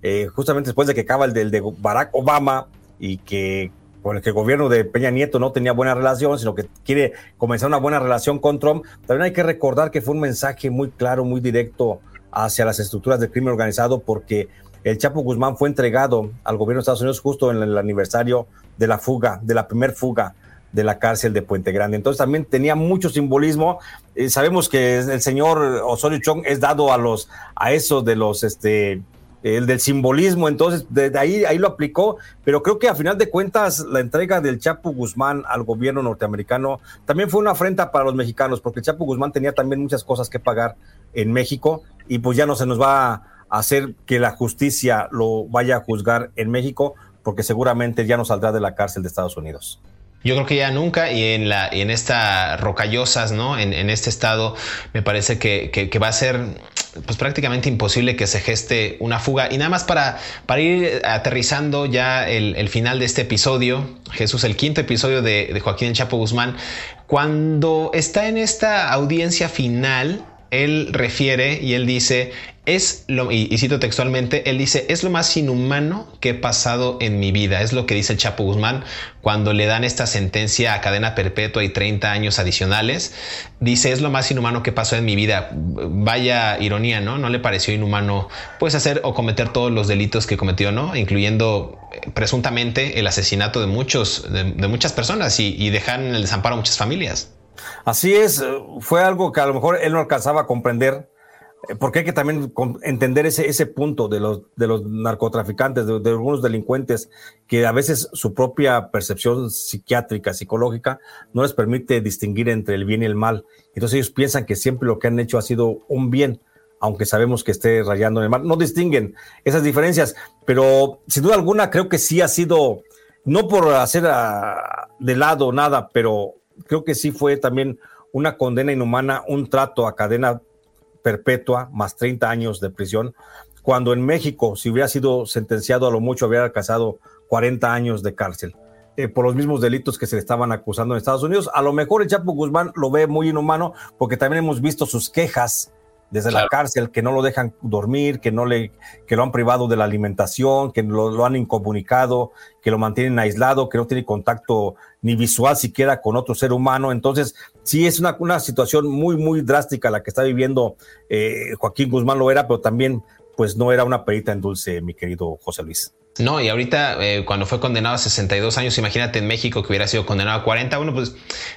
eh, justamente después de que acaba el del de Barack Obama y que con el que el gobierno de Peña Nieto no tenía buena relación, sino que quiere comenzar una buena relación con Trump, también hay que recordar que fue un mensaje muy claro, muy directo hacia las estructuras del crimen organizado, porque el Chapo Guzmán fue entregado al gobierno de Estados Unidos justo en el aniversario de la fuga, de la primer fuga de la cárcel de Puente Grande. Entonces también tenía mucho simbolismo. Eh, sabemos que el señor Osorio Chong es dado a los, a eso de los, este, el del simbolismo, entonces desde ahí, ahí lo aplicó, pero creo que a final de cuentas la entrega del Chapo Guzmán al gobierno norteamericano también fue una afrenta para los mexicanos, porque el Chapo Guzmán tenía también muchas cosas que pagar en México y pues ya no se nos va a hacer que la justicia lo vaya a juzgar en México, porque seguramente ya no saldrá de la cárcel de Estados Unidos. Yo creo que ya nunca y en la en esta rocallosas, ¿no? En, en este estado me parece que, que, va a ser pues prácticamente imposible que se geste una fuga. Y nada más para, para ir aterrizando ya el, el final de este episodio, Jesús, el quinto episodio de, Joaquín Chapo Guzmán, cuando está en esta audiencia final, él refiere y él dice, es lo, y, cito textualmente, él dice, es lo más inhumano que he pasado en mi vida. Es lo que dice el Chapo Guzmán cuando le dan esta sentencia a cadena perpetua y 30 años adicionales. Dice, es lo más inhumano que pasó en mi vida. Vaya ironía, ¿no? No le pareció inhumano, pues, hacer o cometer todos los delitos que cometió, ¿no? Incluyendo eh, presuntamente el asesinato de muchos, de muchas personas y, y dejar en el desamparo a muchas familias. Así es, fue algo que a lo mejor él no alcanzaba a comprender eh, porque hay que también entender ese, ese punto de los, de los narcotraficantes, de, algunos delincuentes, que a veces su propia percepción psiquiátrica, psicológica, no les permite distinguir entre el bien y el mal. Entonces ellos piensan que siempre lo que han hecho ha sido un bien, aunque sabemos que esté rayando en el mal. No distinguen esas diferencias, pero sin duda alguna creo que sí ha sido, no por hacer a, de lado nada, pero creo que sí fue también una condena inhumana, un trato a cadena perpetua más 30 años de prisión, cuando en México, si hubiera sido sentenciado a lo mucho, hubiera alcanzado 40 años de cárcel. Eh, por los mismos delitos que se le estaban acusando en Estados Unidos. A lo mejor el Chapo Guzmán lo ve muy inhumano porque también hemos visto sus quejas desde claro. la cárcel, que no lo dejan dormir, que no le, que lo han privado de la alimentación, que lo, lo, han incomunicado, que lo mantienen aislado, que no tiene contacto ni visual siquiera con otro ser humano. Entonces, sí es una, una situación muy, muy drástica la que está viviendo eh, Joaquín Guzmán lo era, pero también, pues no era una perita en dulce, mi querido José Luis. No, y ahorita eh, cuando fue condenado a 62 años, imagínate en México que hubiera sido condenado a 40, bueno, pues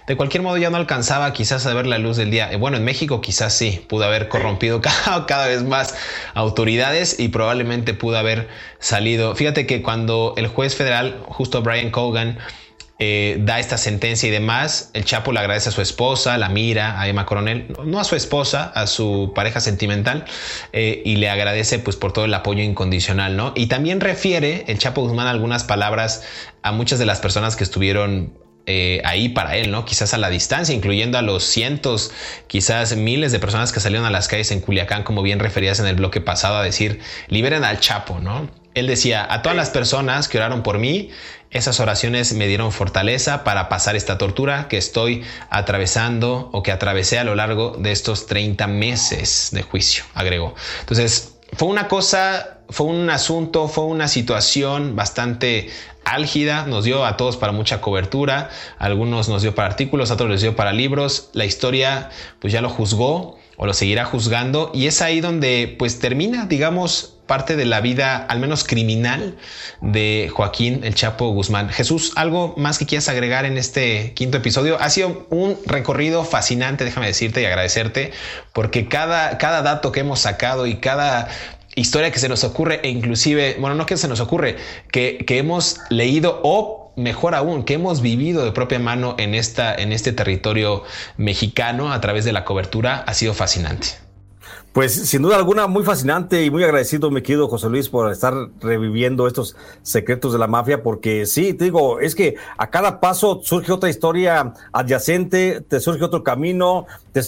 de cualquier modo ya no alcanzaba quizás a ver la luz del día. Eh, bueno, en México quizás sí, pudo haber corrompido cada, cada vez más autoridades y probablemente pudo haber salido. Fíjate que cuando el juez federal, justo Brian Cogan, eh, da esta sentencia y demás, el Chapo le agradece a su esposa, la mira, a Emma Coronel, no a su esposa, a su pareja sentimental, eh, y le agradece pues por todo el apoyo incondicional, ¿no? Y también refiere el Chapo Guzmán algunas palabras a muchas de las personas que estuvieron eh, ahí para él, ¿no? Quizás a la distancia, incluyendo a los cientos, quizás miles de personas que salieron a las calles en Culiacán, como bien referías en el bloque pasado, a decir, liberen al Chapo, ¿no? Él decía, a todas las personas que oraron por mí, esas oraciones me dieron fortaleza para pasar esta tortura que estoy atravesando o que atravesé a lo largo de estos 30 meses de juicio, agregó. Entonces, fue una cosa, fue un asunto, fue una situación bastante álgida, nos dio a todos para mucha cobertura, algunos nos dio para artículos, otros les dio para libros, la historia pues ya lo juzgó o lo seguirá juzgando y es ahí donde pues termina, digamos, parte de la vida, al menos criminal, de Joaquín el Chapo Guzmán. Jesús, ¿algo más que quieras agregar en este quinto episodio? Ha sido un recorrido fascinante, déjame decirte y agradecerte, porque cada, cada dato que hemos sacado y cada historia que se nos ocurre e inclusive, bueno, no que se nos ocurre, que, que hemos leído o mejor aún, que hemos vivido de propia mano en, esta, en este territorio mexicano a través de la cobertura, ha sido fascinante. Pues sin duda alguna, muy fascinante y muy agradecido, mi querido José Luis, por estar reviviendo estos secretos de la mafia, porque sí, te digo, es que a cada paso surge otra historia adyacente, te surge otro camino,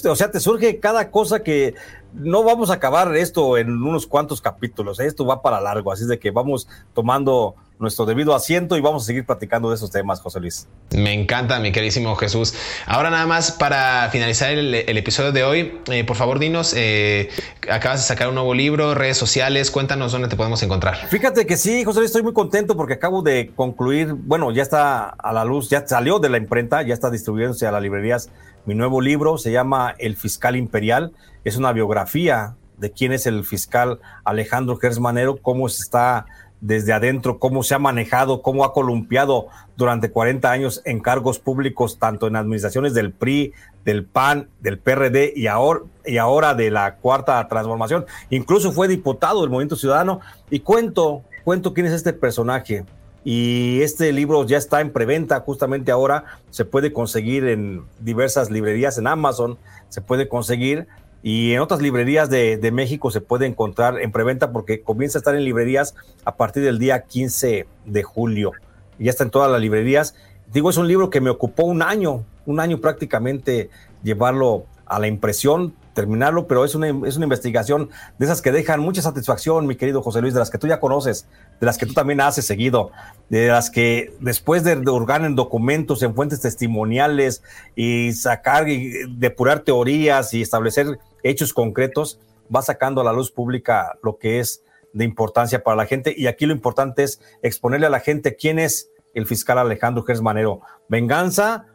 o sea, te surge cada cosa que no vamos a acabar esto en unos cuantos capítulos, esto va para largo, así de que vamos tomando nuestro debido asiento y vamos a seguir platicando de esos temas, José Luis. Me encanta, mi queridísimo Jesús. Ahora nada más para finalizar el, episodio de hoy, eh, por favor dinos, eh, acabas de sacar un nuevo libro, redes sociales, cuéntanos dónde te podemos encontrar. Fíjate que sí, José Luis, estoy muy contento porque acabo de concluir, bueno, ya está a la luz, ya salió de la imprenta, ya está distribuyéndose a las librerías mi nuevo libro, se llama El Fiscal Imperial, es una biografía de quién es el fiscal Alejandro Gersmanero, cómo se está desde adentro, cómo se ha manejado, cómo ha columpiado durante 40 años en cargos públicos, tanto en administraciones del PRI, del PAN, del PRD y ahora, y ahora de la cuarta transformación. Incluso fue diputado del Movimiento Ciudadano. Y cuento, cuento quién es este personaje. Y este libro ya está en preventa justamente ahora. Se puede conseguir en diversas librerías, en Amazon, se puede conseguir y en otras librerías de, México se puede encontrar en preventa porque comienza a estar en librerías a partir del día 15 de julio. Ya está en todas las librerías. Digo, es un libro que me ocupó un año, un año prácticamente llevarlo a la impresión, terminarlo, pero es una, es una investigación de esas que dejan mucha satisfacción, mi querido José Luis, de las que tú ya conoces, de las que tú también haces seguido, de las que después de hurgar en documentos, en fuentes testimoniales y sacar y depurar teorías y establecer hechos concretos, va sacando a la luz pública lo que es de importancia para la gente. Y aquí lo importante es exponerle a la gente quién es el fiscal Alejandro Gers Manero. ¿Venganza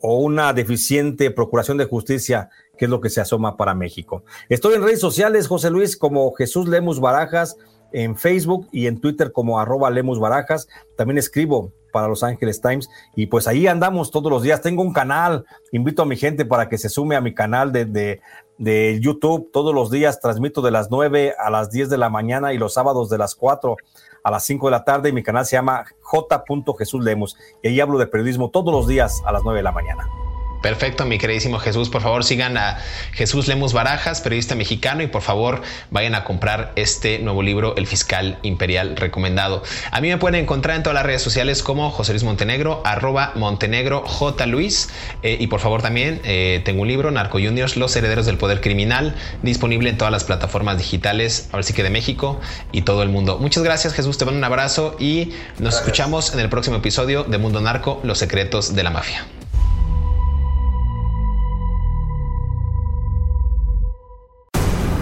o una deficiente procuración de justicia, que es lo que se asoma para México? Estoy en redes sociales, José Luis, como Jesús Lemus Barajas, en Facebook y en Twitter como arroba Lemus Barajas. También escribo para Los Ángeles Times y pues ahí andamos todos los días. Tengo un canal, invito a mi gente para que se sume a mi canal de, de, de YouTube. Todos los días transmito de las 9 a las 10 de la mañana y los sábados de las 4 a las 5 de la tarde. Y mi canal se llama J. Jesús Lemos. Y ahí hablo de periodismo todos los días a las 9 de la mañana. Perfecto, mi queridísimo Jesús. Por favor, sigan a Jesús Lemus Barajas, periodista mexicano, y por favor vayan a comprar este nuevo libro, El Fiscal Imperial Recomendado. A mí me pueden encontrar en todas las redes sociales como José Luis Montenegro, arroba Montenegro J. Luis. Eh, y por favor también eh, tengo un libro, Narco Juniors, Los Herederos del Poder Criminal, disponible en todas las plataformas digitales, ahora sí que de México y todo el mundo. Muchas gracias, Jesús. Te mando un abrazo y nos escuchamos en el próximo episodio de Mundo Narco, Los Secretos de la Mafia.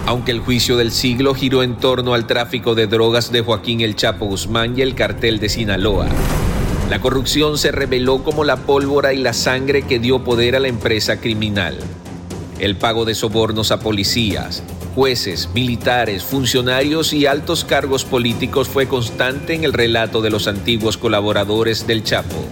Aunque el juicio del siglo giró en torno al tráfico de drogas de Joaquín El Chapo Guzmán y el cartel de Sinaloa, la corrupción se reveló como la pólvora y la sangre que dio poder a la empresa criminal. El pago de sobornos a policías, jueces, militares, funcionarios y altos cargos políticos fue constante en el relato de los antiguos colaboradores del Chapo.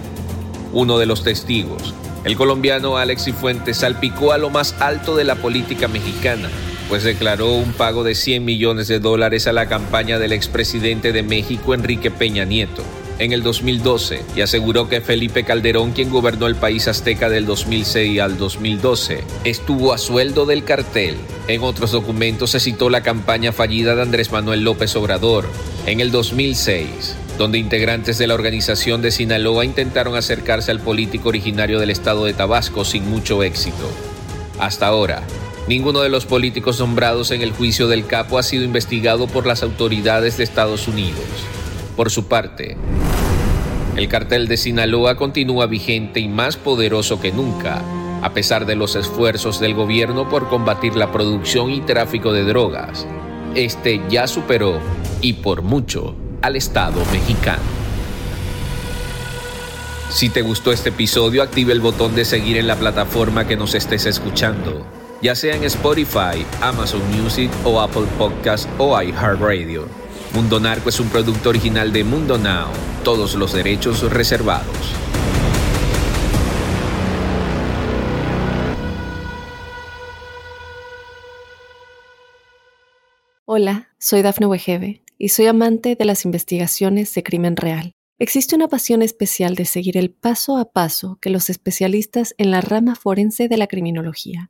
Uno de los testigos, el colombiano Alex Fuentes, salpicó a lo más alto de la política mexicana pues declaró un pago de 100 millones de dólares a la campaña del expresidente de México, Enrique Peña Nieto, en el 2012 y aseguró que Felipe Calderón, quien gobernó el país azteca del 2006 al 2012, estuvo a sueldo del cartel. En otros documentos se citó la campaña fallida de Andrés Manuel López Obrador en el 2006 donde integrantes de la organización de Sinaloa intentaron acercarse al político originario del estado de Tabasco sin mucho éxito. Hasta ahora, ninguno de los políticos nombrados en el juicio del capo ha sido investigado por las autoridades de Estados Unidos. Por su parte, el cartel de Sinaloa continúa vigente y más poderoso que nunca, a pesar de los esfuerzos del gobierno por combatir la producción y tráfico de drogas. Este ya superó, y por mucho, al Estado mexicano. Si te gustó este episodio, active el botón de seguir en la plataforma que nos estés escuchando, ya sea en Spotify, Amazon Music o Apple Podcast o iHeartRadio. Mundo Narco es un producto original de Mundo Now, todos los derechos reservados. Hola, soy Dafne Wegebe y soy amante de las investigaciones de crimen real. Existe una pasión especial de seguir el paso a paso que los especialistas en la rama forense de la criminología